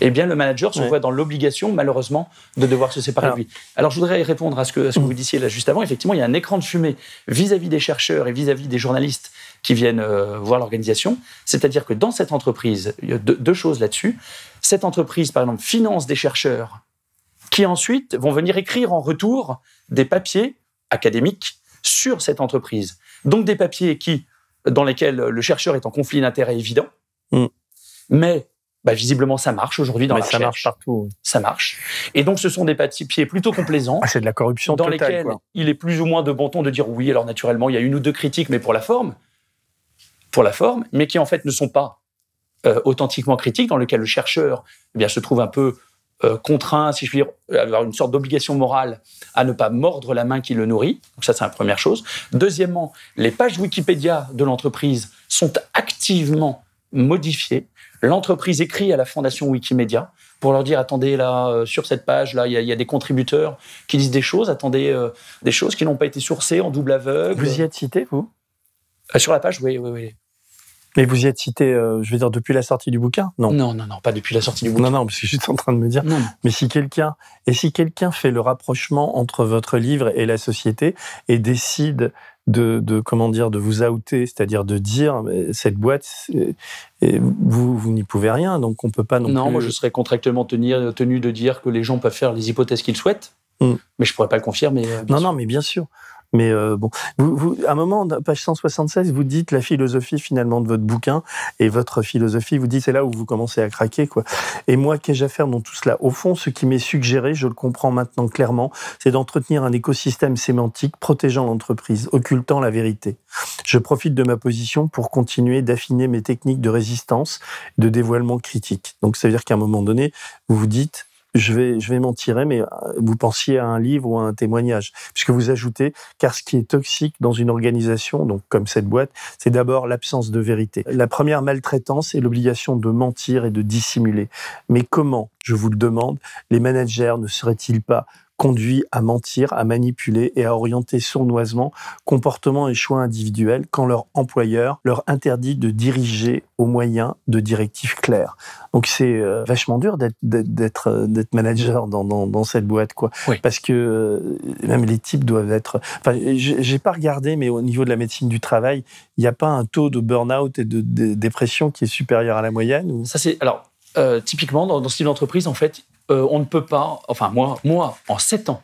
eh bien, le manager se ouais. voit dans l'obligation, malheureusement, de devoir se séparer Alors, de lui. Alors, je voudrais répondre à ce que, à ce que vous disiez là juste avant. Effectivement, il y a un écran de fumée vis-à-vis -vis des chercheurs et vis-à-vis -vis des journalistes qui viennent euh, voir l'organisation. C'est-à-dire que dans cette entreprise, il y a deux, deux choses là-dessus. Cette entreprise, par exemple, finance des chercheurs qui ensuite vont venir écrire en retour des papiers académiques sur cette entreprise. Donc des papiers qui, dans lesquels le chercheur est en conflit d'intérêts évident, mm. mais bah, visiblement ça marche aujourd'hui dans Mais la ça recherche. marche partout. Ça marche. Et donc ce sont des papiers plutôt complaisants. Ah, c'est de la corruption dans totale, lesquels quoi. il est plus ou moins de bon ton de dire oui. Alors naturellement, il y a une ou deux critiques, mais pour la forme, pour la forme, mais qui en fait ne sont pas euh, authentiquement critiques, dans lequel le chercheur eh bien se trouve un peu euh, contraint, si je puis dire, avoir une sorte d'obligation morale à ne pas mordre la main qui le nourrit. Donc ça, c'est la première chose. Deuxièmement, les pages Wikipédia de l'entreprise sont activement modifiées. L'entreprise écrit à la fondation Wikimedia pour leur dire attendez là euh, sur cette page là il y, a des contributeurs qui disent des choses attendez euh, des choses qui n'ont pas été sourcées en double aveugle vous y êtes cité vous? Sur la page oui oui oui mais vous y êtes cité, euh, je veux dire, depuis la sortie du bouquin? Non. Non, non, non, pas depuis la sortie du bouquin. Non, non, parce que je suis en train de me dire. Non. Mais si quelqu'un, et si quelqu'un fait le rapprochement entre votre livre et la société et décide de, de comment dire, de vous outer, c'est-à-dire de dire cette boîte, et vous, vous n'y pouvez rien, donc on peut pas non, non plus. moi je serais contractuellement tenu, tenu de dire que les gens peuvent faire les hypothèses qu'ils souhaitent, Mm. mais je pourrais pas le confirmer. euh, Non, sûr. non, mais bien sûr. Mais euh, bon, vous, vous, à un moment, page 176, vous dites la philosophie finalement de votre bouquin et votre philosophie, vous dites c'est là où vous commencez à craquer quoi. Et moi, qu'ai-je à faire dans tout cela? Au fond, ce qui m'est suggéré, je le comprends maintenant clairement, c'est d'entretenir un écosystème sémantique protégeant l'entreprise, occultant la vérité. Je profite de ma position pour continuer d'affiner mes techniques de résistance, de dévoilement critique. Donc, ça veut dire qu'à un moment donné, vous vous dites je vais, je vais m'en tirer, mais euh, vous pensiez à un livre ou à un témoignage, puisque vous ajoutez, car ce qui est toxique dans une organisation, donc comme cette boîte, c'est d'abord l'absence de vérité. La première maltraitance est l'obligation de mentir et de dissimuler. Mais comment, je vous le demande, les managers ne seraient-ils pas conduits à mentir, à manipuler et à orienter sournoisement comportements et choix individuels quand leur employeur leur interdit de diriger au moyen de directives claires. Donc c'est euh, vachement dur d'être d'être euh, d'être manager dans, dans, dans cette boîte quoi, parce que euh, même les types doivent être. Enfin, j'ai pas regardé, mais au niveau de la médecine du travail, il n'y a pas un taux de burn-out et de, de dépression qui est supérieur à la moyenne ou... Ça c'est alors euh, typiquement dans, dans ce type d'entreprise en fait, euh, on ne peut pas. Enfin moi, moi en sept ans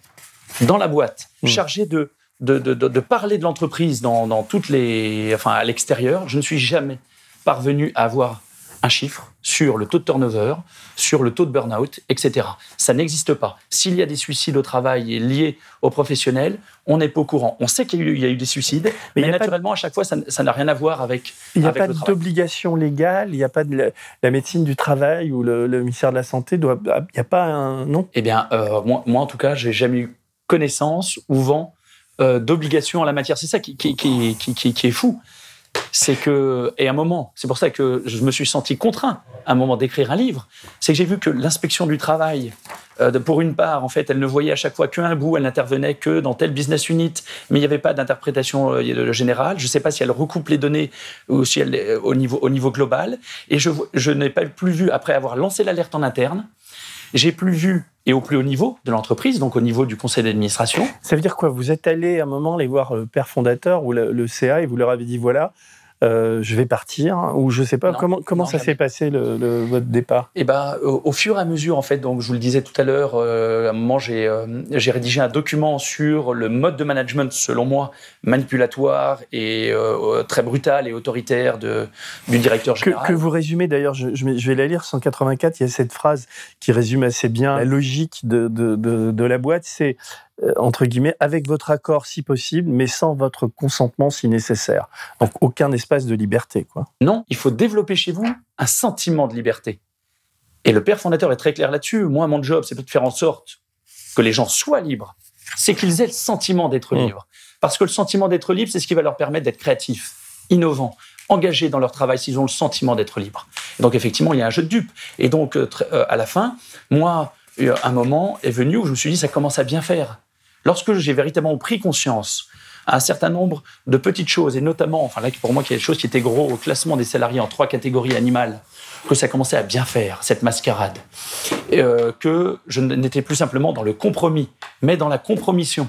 dans la boîte, chargé de de, de, de, de parler de l'entreprise dans, dans toutes les, enfin à l'extérieur, je ne suis jamais parvenu à avoir un chiffre sur le taux de turnover, sur le taux de burn-out, etc. Ça n'existe pas. S'il y a des suicides au travail liés aux professionnels, on n'est pas au courant. On sait qu'il y a eu, il y a eu des suicides, mais, y de- naturellement, à chaque fois, ça n'a rien à voir avec, Il n'y a pas d'obligation légale, il n'y a pas de la, médecine du travail ou le, le ministère de la Santé doit. Il n'y a pas un. Non Eh bien, euh, moi, moi, en tout cas, j'ai jamais eu connaissance ou vent euh, d'obligation en la matière. C'est ça qui, qui, qui, qui, qui- qui est fou. C'est que, et à un moment, c'est pour ça que je me suis senti contraint à un moment d'écrire un livre, c'est que j'ai vu que l'inspection du travail, euh, pour une part, en fait, elle ne voyait à chaque fois qu'un bout, elle n'intervenait que dans telle business unit, mais il n'y avait pas d'interprétation euh, générale. Je ne sais pas si elle recoupe les données ou si elle est au niveau, au niveau global. Et je, je n'ai pas plus vu, après avoir lancé l'alerte en interne, j'ai plus vu, et au plus haut niveau de l'entreprise, donc au niveau du conseil d'administration, Ça veut dire quoi? Vous êtes allé à un moment les voir le père fondateur ou le CA et vous leur avez dit voilà, euh, je vais partir hein, ou je sais pas Non, comment comment non, ça s'est passé le, le- votre départ? Et ben, au, au fur et à mesure, en fait, donc je vous le disais tout à l'heure, euh, à un moment, j'ai euh, j'ai rédigé un document sur le mode de management, selon moi, manipulatoire et euh, très brutal et autoritaire de, du directeur général. que vous résumez d'ailleurs, je, je vais- la lire, 184, il y a cette phrase qui résume assez bien la logique de, de, de, de la boîte, c'est entre guillemets, avec votre accord si possible, mais sans votre consentement si nécessaire. Donc aucun espace de liberté. Quoi. Non, il faut développer chez vous un sentiment de liberté. Et le père fondateur est très clair là-dessus. Moi, mon job, c'est pas de faire en sorte que les gens soient libres, c'est qu'ils aient le sentiment d'être Mmh. libres. Parce que le sentiment d'être libre, c'est ce qui va leur permettre d'être créatifs, innovants, engagés dans leur travail s'ils ont le sentiment d'être libres. Et donc, effectivement, il y a un jeu de dupes. Et donc, euh, euh, à la fin, moi, euh, un moment est venu où je me suis dit, ça commence à bien faire. Lorsque j'ai véritablement pris conscience à un certain nombre de petites choses, et notamment, enfin là, pour moi, qu'il y a des choses qui étaient gros au classement des salariés en trois catégories animales, que ça commençait à bien faire, cette mascarade. Et, euh, que je n'étais plus simplement dans le compromis, mais dans la compromission.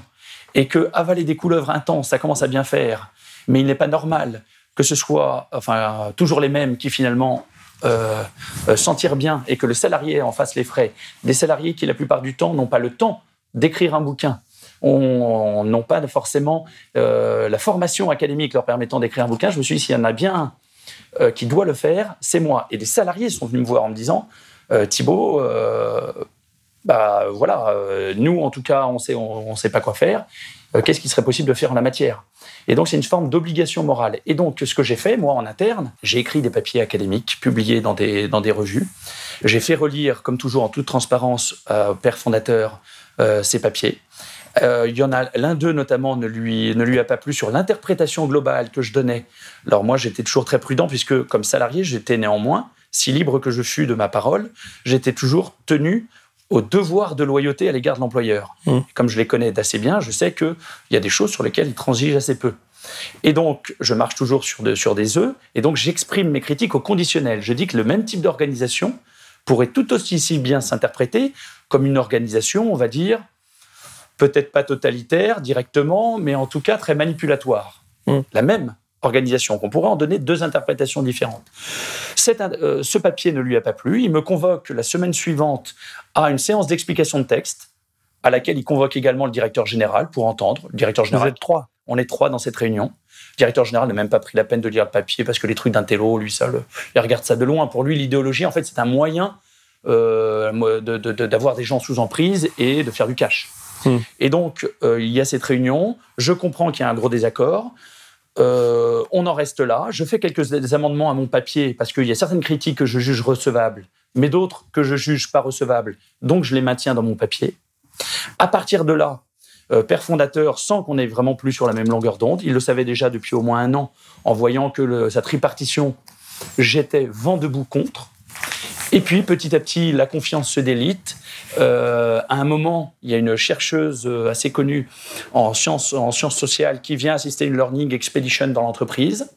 Et que avaler des couleuvres intenses, ça commence à bien faire. Mais il n'est pas normal que ce soit enfin, toujours les mêmes qui finalement euh, euh, bien et que le salarié en fasse les frais. Des salariés qui, la plupart du temps, n'ont pas le temps d'écrire un bouquin on- n'ont pas forcément euh, la formation académique leur permettant d'écrire un bouquin. Je me suis dit, s'il y en a bien un euh, qui doit le faire, c'est moi. Et des salariés sont venus me voir en me disant, euh, Thibault, euh, bah voilà, nous en tout cas, on sait, sait pas quoi faire. Qu'est-ce qui serait possible de faire en la matière? Et donc c'est une forme d'obligation morale. Et donc ce que j'ai fait, moi en interne, j'ai écrit des papiers académiques publiés dans des, dans des revues. J'ai fait relire, comme toujours en toute transparence, au père fondateur ces papiers. Il y en a l'un d'eux notamment ne lui ne lui a pas plu sur l'interprétation globale que je donnais. Alors moi j'étais toujours très prudent puisque comme salarié j'étais néanmoins si libre que je fus de ma parole, j'étais toujours tenu au devoir de loyauté à l'égard de l'employeur. Mmh. Comme je les connais d'assez bien, je sais qu'il y a des choses sur lesquelles ils transigent assez peu. Et donc, je marche toujours sur, sur des œufs, et donc j'exprime mes critiques au conditionnel. Je dis que le même type d'organisation pourrait tout aussi bien s'interpréter comme une organisation, on va dire, peut-être pas totalitaire directement, mais en tout cas très manipulatoire. Mmh. La même organisation, qu'on pourrait en donner deux interprétations différentes. Euh, ce papier ne lui a pas plu. Il me convoque la semaine suivante à une séance d'explication de texte, à laquelle il convoque également le directeur général pour entendre. Le directeur général. Vous êtes trois. On est trois dans cette réunion. Le directeur général n'a même pas pris la peine de lire le papier parce que les trucs d'un télo, lui, ça, il regarde ça de loin. Pour lui, l'idéologie, en fait, c'est un moyen euh, d'avoir des gens sous emprise et de faire du cash. Hmm. Et donc, euh, il y a cette réunion. Je comprends qu'il y a un gros désaccord. Euh, on en reste là. Je fais quelques amendements à mon papier parce qu'il y a certaines critiques que je juge recevables, mais d'autres que je juge pas recevables. Donc je les maintiens dans mon papier. À partir de là, euh, père fondateur, sans qu'on ait vraiment plus sur la même longueur d'onde, il le savait déjà depuis au moins un an, en voyant que sa tripartition, j'étais vent debout contre. Et puis, petit à petit, la confiance se délite. Euh, à un moment, il y a une chercheuse euh, assez connue en sciences, en sciences sociales qui vient assister une learning expedition dans l'entreprise.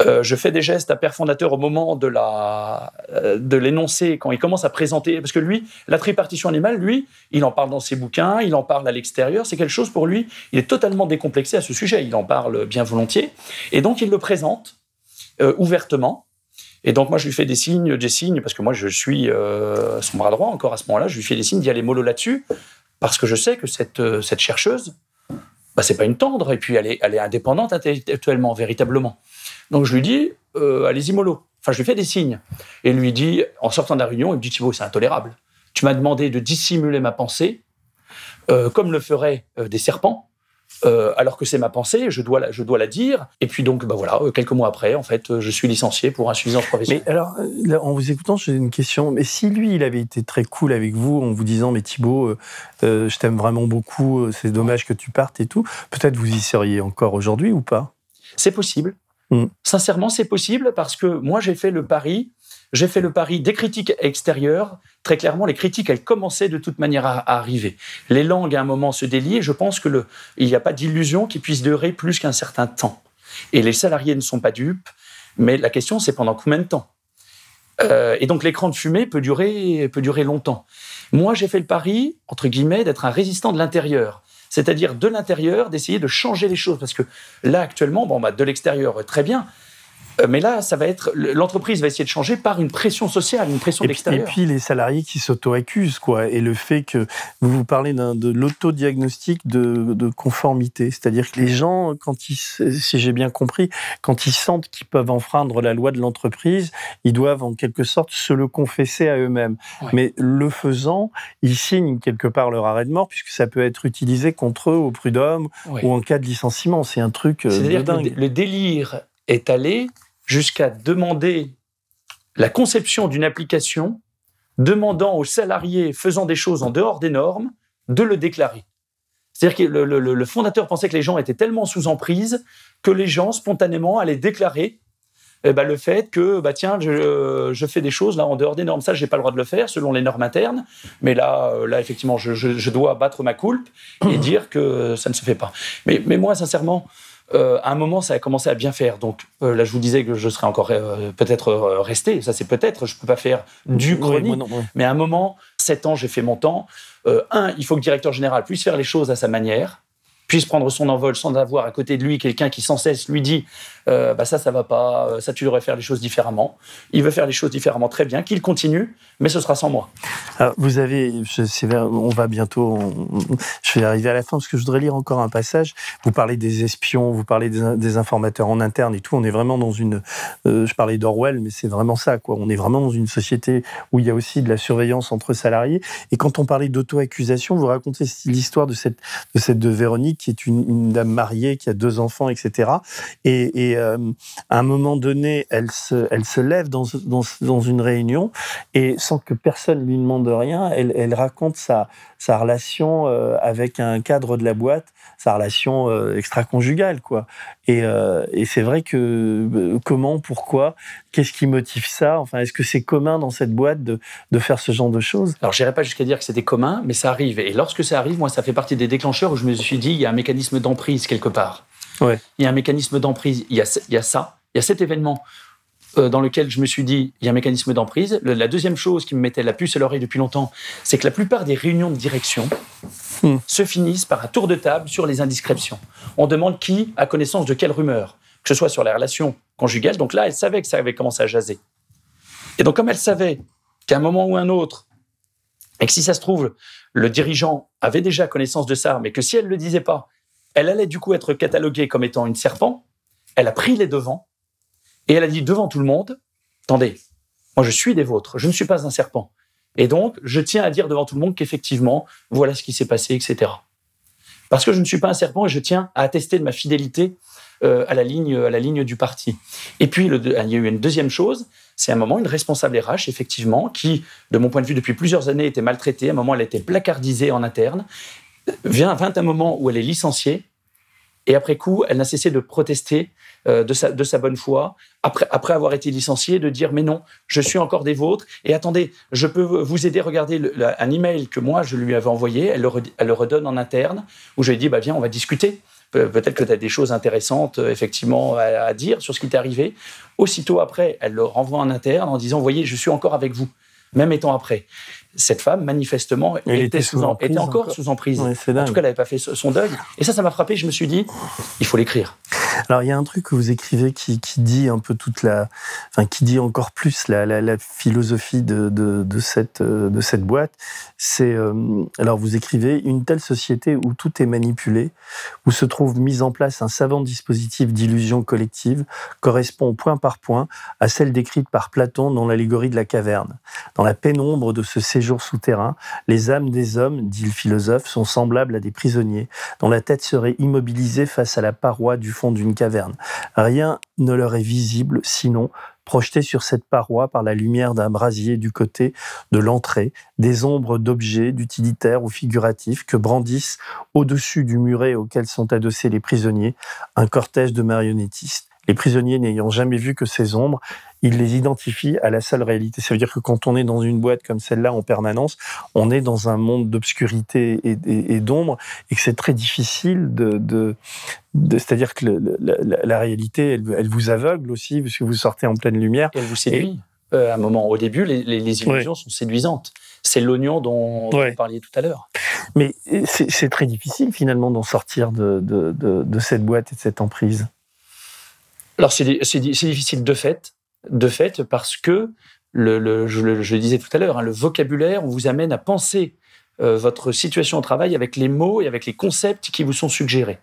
Euh, je fais des gestes à père fondateur au moment de la de l'énoncer quand il commence à présenter. Parce que lui la tripartition animale lui il en parle dans ses bouquins il en parle à l'extérieur. C'est quelque chose pour lui il est totalement décomplexé à ce sujet. Il en parle bien volontiers. Et donc il le présente ouvertement et donc moi, je lui fais des signes, des signes, parce que moi, je suis euh, son bras droit encore à ce moment-là. Je lui fais des signes d'y aller mollo là-dessus, parce que je sais que cette, euh, cette chercheuse, bah, c'est pas une tendre, et puis elle est, elle est indépendante intellectuellement, véritablement. Donc je lui dis, euh, allez-y mollo. Enfin, je lui fais des signes. Et lui dit, en sortant de la réunion, il me dit, Thibault, c'est intolérable. Tu m'as demandé de dissimuler ma pensée, comme le feraient des serpents. Euh, alors que c'est ma pensée, je dois, la, je dois la dire. Et puis donc, bah voilà, euh, quelques mois après, en fait, je suis licencié pour insuffisance professionnelle. Mais alors, en vous écoutant, j'ai une question. Mais si lui, il avait été très cool avec vous en vous disant, mais Thibault, euh, je t'aime vraiment beaucoup, c'est dommage que tu partes et tout, peut-être vous y seriez encore aujourd'hui ou pas? C'est possible. Hmm. Sincèrement, c'est possible parce que moi, j'ai fait le pari j'ai fait le pari des critiques extérieures. Très clairement, les critiques, elles commençaient de toute manière à, arriver. Les langues, à un moment, se délient. je pense que le, il n'y a pas d'illusion qui puisse durer plus qu'un certain temps. Et les salariés ne sont pas dupes. Mais la question, c'est pendant combien de temps? Euh, Et donc, l'écran de fumée peut durer, peut durer longtemps. Moi, j'ai fait le pari, entre guillemets, d'être un résistant de l'intérieur c'est-à-dire de l'intérieur, d'essayer de changer les choses. Parce que là, actuellement, bon, bah, de l'extérieur, très bien, mais là, ça va être l'entreprise va essayer de changer par une pression sociale, une pression d'extérieur. Et puis les salariés qui s'auto-accusent, quoi. Et le fait que vous vous parlez de l'autodiagnostic de, de conformité, c'est-à-dire que les gens, quand ils, si j'ai bien compris, quand ils sentent qu'ils peuvent enfreindre la loi de l'entreprise, ils doivent en quelque sorte se le confesser à eux-mêmes. Mais le faisant, ils signent quelque part leur arrêt de mort puisque ça peut être utilisé contre eux au prud'homme ou en cas de licenciement. C'est un truc euh, de dingue. le délire est allé jusqu'à demander la conception d'une application demandant aux salariés faisant des choses en dehors des normes de le déclarer. C'est-à-dire que le, fondateur pensait que les gens étaient tellement sous emprise que les gens spontanément allaient déclarer eh ben, le fait que bah tiens je, fais des choses là en dehors des normes. Ça j'ai pas le droit de le faire selon les normes internes. Mais là euh, là effectivement je, dois battre ma coulpe et dire que ça ne se fait pas. Mais, mais moi sincèrement euh, à un moment, ça a commencé à bien faire. Donc euh, là, je vous disais que je serais encore euh, peut-être resté. Ça, c'est peut-être. Je ne peux pas faire du chronique. Mais à un moment, sept ans, j'ai fait mon temps. un, il faut que le directeur général puisse faire les choses à sa manière puisse prendre son envol sans avoir à côté de lui quelqu'un qui sans cesse lui dit euh, bah ça ça va pas, euh, ça tu devrais faire les choses différemment. Il veut faire les choses différemment très bien, qu'il continue, mais ce sera sans moi. Alors, vous avez, on va bientôt, je vais arriver à la fin parce que je voudrais lire encore un passage. Vous parlez des espions, vous parlez des, des informateurs en interne et tout. On est vraiment dans une, euh, je parlais d'Orwell, mais c'est vraiment ça, quoi. On est vraiment dans une société où il y a aussi de la surveillance entre salariés. Et quand on parlait d'auto-accusation, vous racontez l'histoire de cette, de cette de Véronique, qui est une, dame mariée, qui a deux enfants, etc. Et, euh, à un moment donné, elle se, elle se lève dans, dans, une réunion et sans que personne lui demande rien, elle, elle raconte sa, sa relation euh, avec un cadre de la boîte, sa relation euh, extra-conjugale, quoi. Et, et c'est vrai que comment, pourquoi, qu'est-ce qui motive ça? Enfin, est-ce que c'est commun dans cette boîte de, de faire ce genre de choses? Alors, j'irai pas jusqu'à dire que c'était commun, mais ça arrive. Et lorsque ça arrive, moi, ça fait partie des déclencheurs où je me suis dit, il y a un mécanisme d'emprise quelque part. Ouais. Il y a un mécanisme d'emprise. Il y a, ce- il y a ça, il y a cet événement euh, dans lequel je me suis dit, il y a un mécanisme d'emprise. La deuxième chose qui me mettait la puce à l'oreille depuis longtemps, c'est que la plupart des réunions de direction se finissent par un tour de table sur les indiscrétions. On demande qui a connaissance de quelle rumeur, que ce soit sur la relation conjugale. Donc là, elle savait que ça avait commencé à jaser. Et donc, comme elle savait qu'à un moment ou un autre, et que si ça se trouve, le dirigeant avait déjà connaissance de ça, mais que si elle ne le disait pas, elle allait du coup être cataloguée comme étant une serpent, elle a pris les devants et elle a dit devant tout le monde, attendez, moi je suis des vôtres, je ne suis pas un serpent. Et donc, je tiens à dire devant tout le monde qu'effectivement, voilà ce qui s'est passé, etc. Parce que je ne suis pas un serpent et je tiens à attester de ma fidélité à, la ligne, à la ligne du parti. Et puis, il y a eu une deuxième chose, c'est un moment une responsable RH, effectivement, qui, de mon point de vue, depuis plusieurs années, était maltraitée. À un moment, elle était placardisée en interne. Vient, vint un moment où elle est licenciée. Et après coup, elle n'a cessé de protester euh, de, sa, de sa bonne foi, après, après avoir été licenciée, de dire mais non, je suis encore des vôtres. Et attendez, je peux vous aider. Regardez un email que moi je lui avais envoyé. Elle le, elle le redonne en interne, où je lui ai dit bah viens, on va discuter. Pe- Peut-être que tu as des choses intéressantes, euh, effectivement, à, à dire sur ce qui t'est arrivé. Aussitôt après, elle le renvoie en interne en disant voyez, je suis encore avec vous, même étant après. Cette femme, manifestement, Elle était, était sous, sous en- emprise était encore, encore. sous emprise. Ouais, en tout cas, elle n'avait pas fait son deuil. Et ça, ça m'a frappé. Je me suis dit, il faut l'écrire. Alors, il y a un truc que vous écrivez qui, dit un peu toute la. Enfin, qui dit encore plus la, philosophie de cette, euh, de cette boîte. C'est. euh, alors, vous écrivez Une telle société où tout est manipulé, où se trouve mis en place un savant dispositif d'illusion collective, correspond point par point à celle décrite par Platon dans l'allégorie de la caverne. Dans la pénombre de ce séjour souterrain, les âmes des hommes, dit le philosophe, sont semblables à des prisonniers dont la tête serait immobilisée face à la paroi du fond d'une caverne. Rien ne leur est visible, sinon projeté sur cette paroi par la lumière d'un brasier du côté de l'entrée, des ombres d'objets, d'utilitaires ou figuratifs que brandissent au-dessus du muret auquel sont adossés les prisonniers un cortège de marionnettistes. Les prisonniers n'ayant jamais vu que ces ombres, ils les identifient à la seule réalité. Ça veut dire que quand on est dans une boîte comme celle-là en permanence, on est dans un monde d'obscurité et, et- et d'ombre, et que c'est très difficile de, de, de- c'est-à-dire que le- la, la réalité, elle, elle vous aveugle aussi, parce que vous sortez en pleine lumière. Et elle vous séduit. Euh, à un moment, au début, les, les- les illusions sont séduisantes. C'est l'oignon dont, vous parliez tout à l'heure. Mais c'est c'est très difficile finalement d'en sortir de, de, de, de cette boîte et de cette emprise. Alors, c'est c'est di- c'est difficile de fait, de fait, parce que, le, le- je, le, je le disais tout à l'heure, hein, le vocabulaire, on vous amène à penser euh, votre situation au travail avec les mots et avec les concepts qui vous sont suggérés.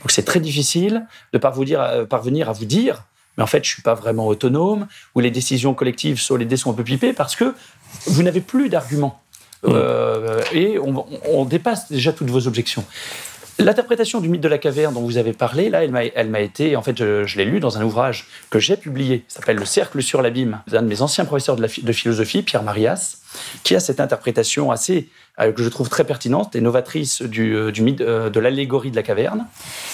Donc, c'est très difficile de parvenir à, parvenir à vous dire, mais en fait, je suis pas vraiment autonome, ou les décisions collectives sur les dés sont un peu pipées, parce que vous n'avez plus d'arguments. Euh, et on, on dépasse déjà toutes vos objections. L'interprétation du mythe de la caverne dont vous avez parlé, là, elle m'a, été, en fait, je, je l'ai lu dans un ouvrage que j'ai publié, s'appelle Le cercle sur l'abîme, d'un de mes anciens professeurs de, la, phi- de philosophie, Pierre Marias, qui a cette interprétation assez, euh, que je trouve très pertinente et novatrice du, euh, du mythe euh, de l'allégorie de la caverne,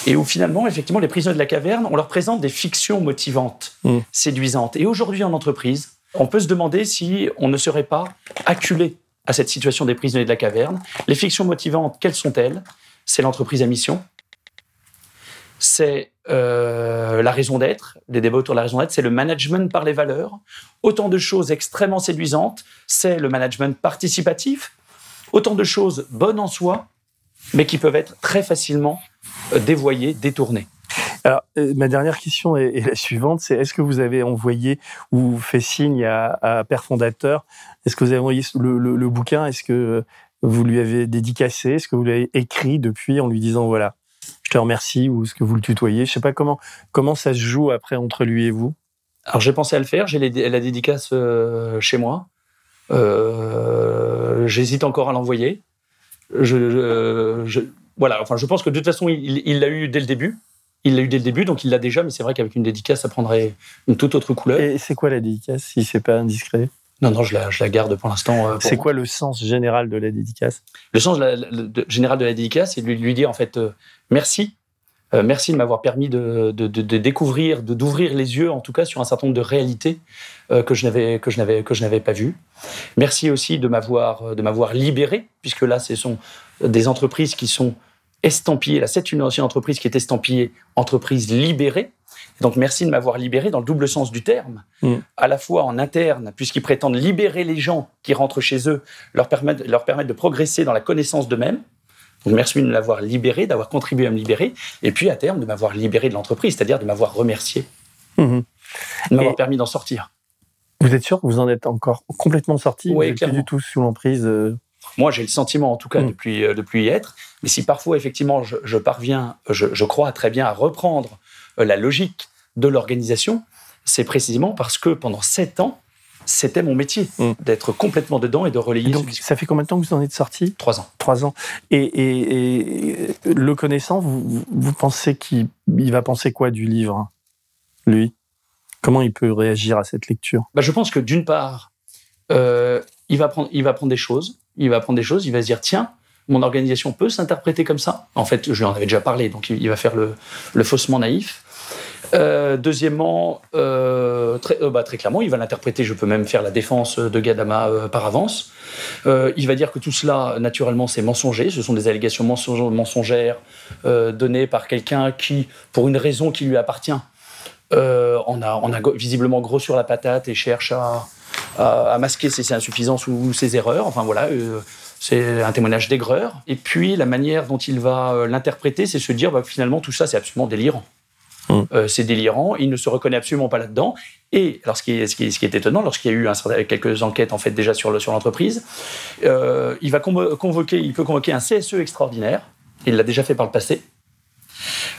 et où finalement, effectivement, les prisonniers de la caverne, on leur présente des fictions motivantes, séduisantes. Et aujourd'hui, en entreprise, on peut se demander si on ne serait pas acculé à cette situation des prisonniers de la caverne. Les fictions motivantes, quelles sont-elles? C'est l'entreprise à mission. C'est euh, la raison d'être, les débats autour de la raison d'être, c'est le management par les valeurs. Autant de choses extrêmement séduisantes, c'est le management participatif. Autant de choses bonnes en soi, mais qui peuvent être très facilement euh, dévoyé, détourné. Alors, euh, ma dernière question est, la suivante, c'est est-ce que vous avez envoyé ou fait signe à, Père Fondateur? Est-ce que vous avez envoyé le, le- le bouquin? Est-ce que vous lui avez dédicacé Est-ce que vous l'avez écrit depuis en lui disant voilà, je te remercie ou est-ce que vous le tutoyez Je sais pas comment comment ça se joue après entre lui et vous. Alors j'ai pensé à le faire, j'ai la dédicace euh, chez moi. Euh, J'hésite encore à l'envoyer. Je, je- je- voilà, enfin je pense que de toute façon il il l'a eu dès le début. Il l'a eu dès le début, donc il l'a déjà, mais c'est vrai qu'avec une dédicace, ça prendrait une toute autre couleur. Et c'est quoi la dédicace si c'est pas indiscret? Non, non, je la, je la garde pour l'instant. euh, C'est quoi le sens général de la dédicace? Le sens de la- la- de- général de la dédicace, c'est de lui, lui dire en fait euh, merci. Euh, merci de m'avoir permis de, de- de- découvrir, de d'ouvrir les yeux, en tout cas, sur un certain nombre de réalités euh, que je n'avais que je n'avais que je n'avais pas vues. Merci aussi de m'avoir de m'avoir libéré, puisque là, ce sont des entreprises qui sont estampillées. Là, c'est une ancienne entreprise qui est estampillée entreprise libérée. Donc, merci de m'avoir libéré dans le double sens du terme, Mm. à la fois en interne, puisqu'ils prétendent libérer les gens qui rentrent chez eux, leur permettre, leur permettre de progresser dans la connaissance d'eux-mêmes. Donc, merci de m'avoir libéré, d'avoir contribué à me libérer, et puis à terme, de m'avoir libéré de l'entreprise, c'est-à-dire de m'avoir remercié, Mhm. de m'avoir permis d'en sortir. Vous êtes sûr que vous en êtes encore complètement sorti? Oui, Vous plus du tout sous l'emprise euh, Moi, j'ai le sentiment, en tout cas, Mm. depuis, euh, depuis y être. Mais si parfois, effectivement, je, je parviens, je, je crois très bien à reprendre euh, la logique de l'organisation, c'est précisément parce que pendant sept ans, c'était mon métier, d'être complètement dedans et de relayer. Mm. Donc, ça fait combien de temps que vous en êtes sorti? Trois ans. Trois ans. Et, et- et le connaissant, vous, pensez qu'il il va penser quoi du livre, lui? Comment il peut réagir à cette lecture? Bah, je pense que d'une part, euh, il, va prendre, il va prendre des choses, il va prendre des choses, il va se dire tiens, mon organisation peut s'interpréter comme ça. En fait, je lui en avais déjà parlé, donc il, il va faire le, le faussement naïf. Euh, deuxièmement, euh, très, euh, bah, très clairement, il va l'interpréter. Je peux même faire la défense de Gadama par avance. Il va dire que tout cela, naturellement, c'est mensonger. Ce sont des allégations mensongères données par quelqu'un qui, pour une raison qui lui appartient, euh, on, a, visiblement gros sur la patate et cherche à, masquer ses, insuffisances ou ses erreurs. Enfin voilà, c'est un témoignage d'aigreur. Et puis la manière dont il va l'interpréter, c'est se dire bah, finalement tout ça c'est absolument délirant. Euh, c'est délirant, il ne se reconnaît absolument pas là-dedans. Et ce qui est, ce qui est, étonnant, lorsqu'il y a eu quelques enquêtes en fait déjà sur le- sur l'entreprise, euh, il va convo- convoquer, il peut convoquer un CSE extraordinaire. Il l'a déjà fait par le passé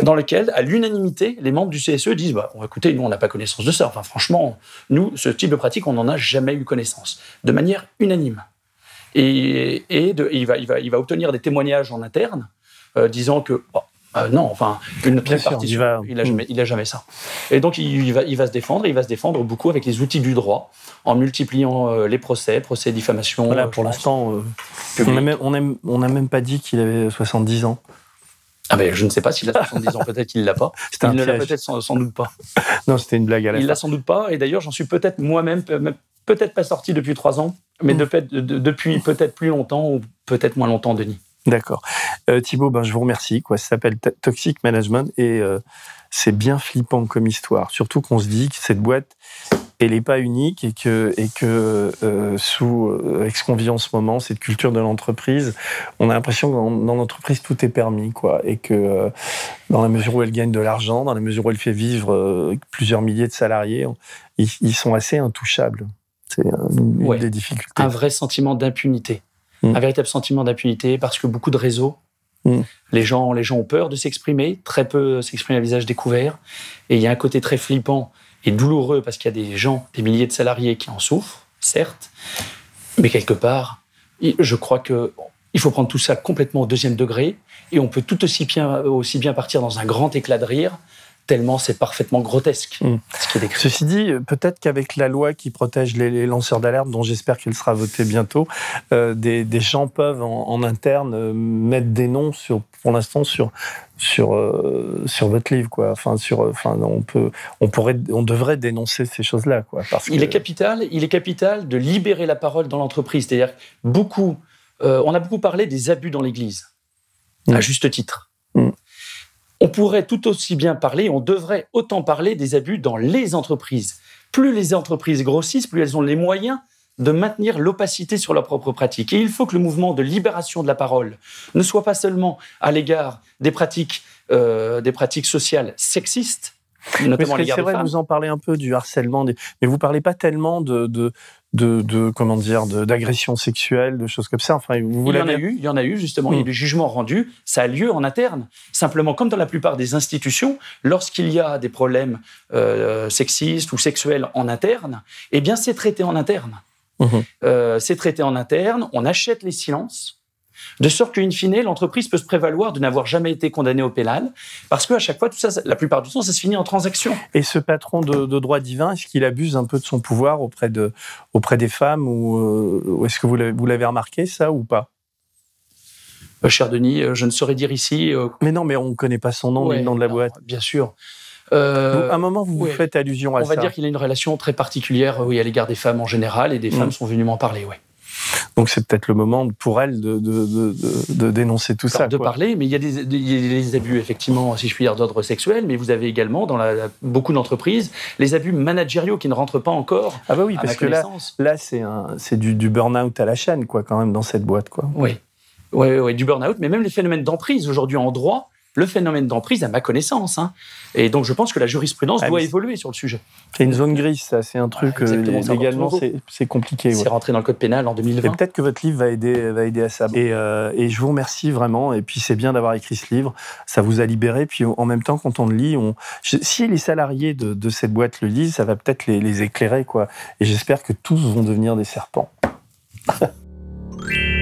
dans lequel, à l'unanimité, les membres du CSE disent bah, écoutez, nous, on n'a pas connaissance de ça. Enfin, franchement, nous, ce type de pratique, on n'en a jamais eu connaissance. De manière unanime. Et, et de- il, va, il, va, il va obtenir des témoignages en interne euh, disant que. bon, euh, non, enfin, une sûr, partie, il va- il a jamais, il a jamais ça. Et donc, il, il va, il va se défendre, il va se défendre beaucoup avec les outils du droit, en multipliant euh, les procès, procès diffamation. Voilà, euh, pour l'instant, euh, on n'a même, on aime- on n'a même pas dit qu'il avait 70 ans. Ah ben, je ne sais pas s'il a 70 ans, peut-être qu'il l'a pas. Il ne l'a peut-être sans, sans doute pas. Non, c'était une blague à la Il fin. l'a sans doute pas. Et d'ailleurs, j'en suis peut-être moi-même, pe- même- peut-être pas sorti depuis trois ans, Mm. mais de- de- depuis peut-être plus longtemps ou peut-être moins longtemps, Denis. D'accord. Euh, Thibaut, ben, je vous remercie. Quoi. Ça s'appelle To- Toxic Management et euh, c'est bien flippant comme histoire. Surtout qu'on se dit que cette boîte, elle n'est pas unique et que, et que euh, sous, euh, avec ce qu'on vit en ce moment, cette culture de l'entreprise, on a l'impression que dans, dans l'entreprise, tout est permis. Quoi, et que dans la mesure où elle gagne de l'argent, dans la mesure où elle fait vivre plusieurs milliers de salariés, ils, ils sont assez intouchables. C'est une Ouais. des difficultés. Un vrai sentiment d'impunité. Mm. Un véritable sentiment d'impunité parce que beaucoup de réseaux, Mm. les, gens, les gens ont peur de s'exprimer, très peu s'expriment à visage découvert. Et il y a un côté très flippant et douloureux parce qu'il y a des gens, des milliers de salariés qui en souffrent, certes, mais quelque part, je crois que il faut prendre tout ça complètement au deuxième degré et on peut tout aussi bien, aussi bien partir dans un grand éclat de rire, tellement c'est parfaitement grotesque Mm. ce qui est décrit. Ceci dit, euh, peut-être qu'avec la loi qui protège les, les lanceurs d'alerte, dont j'espère qu'elle sera votée bientôt, euh, des, des gens peuvent en, en interne euh, mettre des noms sur, pour l'instant sur sur euh, sur votre livre, quoi. Enfin, sur, enfin, on peut, on pourrait, on devrait dénoncer ces choses-là, quoi. Parce Il que- est capital, il est capital de libérer la parole dans l'entreprise. C'est-à-dire beaucoup, euh, on a beaucoup parlé des abus dans l'Église, à juste titre. On pourrait tout aussi bien parler, on devrait autant parler des abus dans les entreprises. Plus les entreprises grossissent, plus elles ont les moyens de maintenir l'opacité sur leur propre pratique. Et il faut que le mouvement de libération de la parole ne soit pas seulement à l'égard des pratiques, euh, des pratiques sociales sexistes, notamment à l'égard C'est vrai, femmes. vous en parlez un peu du harcèlement, des- mais vous parlez pas tellement de, de, de, de- comment dire, de- d'agression sexuelle, de choses comme ça. Enfin, vous Il y en a eu, il y en a eu justement, il y a eu Mm. des jugements rendus, ça a lieu en interne. Simplement, comme dans la plupart des institutions, lorsqu'il y a des problèmes euh, sexistes ou sexuels en interne, eh bien c'est traité en interne. Mhm. Euh, c'est traité en interne, on achète les silences, de sorte qu'in fine, l'entreprise peut se prévaloir de n'avoir jamais été condamnée au pénal, parce qu'à chaque fois, tout ça, ça- la plupart du temps, ça se finit en transaction. Et ce patron de, de droit divin, est-ce qu'il abuse un peu de son pouvoir auprès, de, auprès des femmes ou, euh, ou est-ce que vous l'avez, remarqué ça ou pas? Euh, cher Denis, euh, je ne saurais dire ici. euh, Mais non, mais on ne connaît pas son nom Ouais, le nom de la non, boîte. Bien sûr. Euh, à un moment, vous vous faites allusion à On va ça. dire qu'il a une relation très particulière oui, à l'égard des femmes en général, et des Mm. femmes sont venues m'en parler. Ouais. Donc c'est peut-être le moment pour elle de, de, de, de- de dénoncer tout ça. de quoi. parler, mais il y a des, il y a des abus, effectivement, si je puis dire, d'ordre sexuel, mais vous avez également, dans la- beaucoup d'entreprises, les abus managériaux qui ne rentrent pas encore. Ah bah oui, parce que là, là c'est du, du burn-out à la chaîne, quoi, quand même, dans cette boîte, quoi. Oui, ouais, ouais, du burn-out, mais même les phénomènes d'emprise aujourd'hui en droit, le phénomène d'emprise, à ma connaissance. hein. Et donc, je pense que la jurisprudence Ah, doit évoluer sur le sujet. C'est une zone grise, ça. C'est un truc euh, c'est encore légalement, c'est compliqué. C'est ouais. rentré dans le code pénal en Et 2020. peut-être que votre livre va aider, va aider à ça. Et, euh, et je vous remercie vraiment. Et puis c'est bien d'avoir écrit ce livre. Ça vous a libéré. Puis en même temps, quand on le lit, on... si les salariés de, de cette boîte le lisent, ça va peut-être les, les éclairer, quoi. Et j'espère que tous vont devenir des serpents.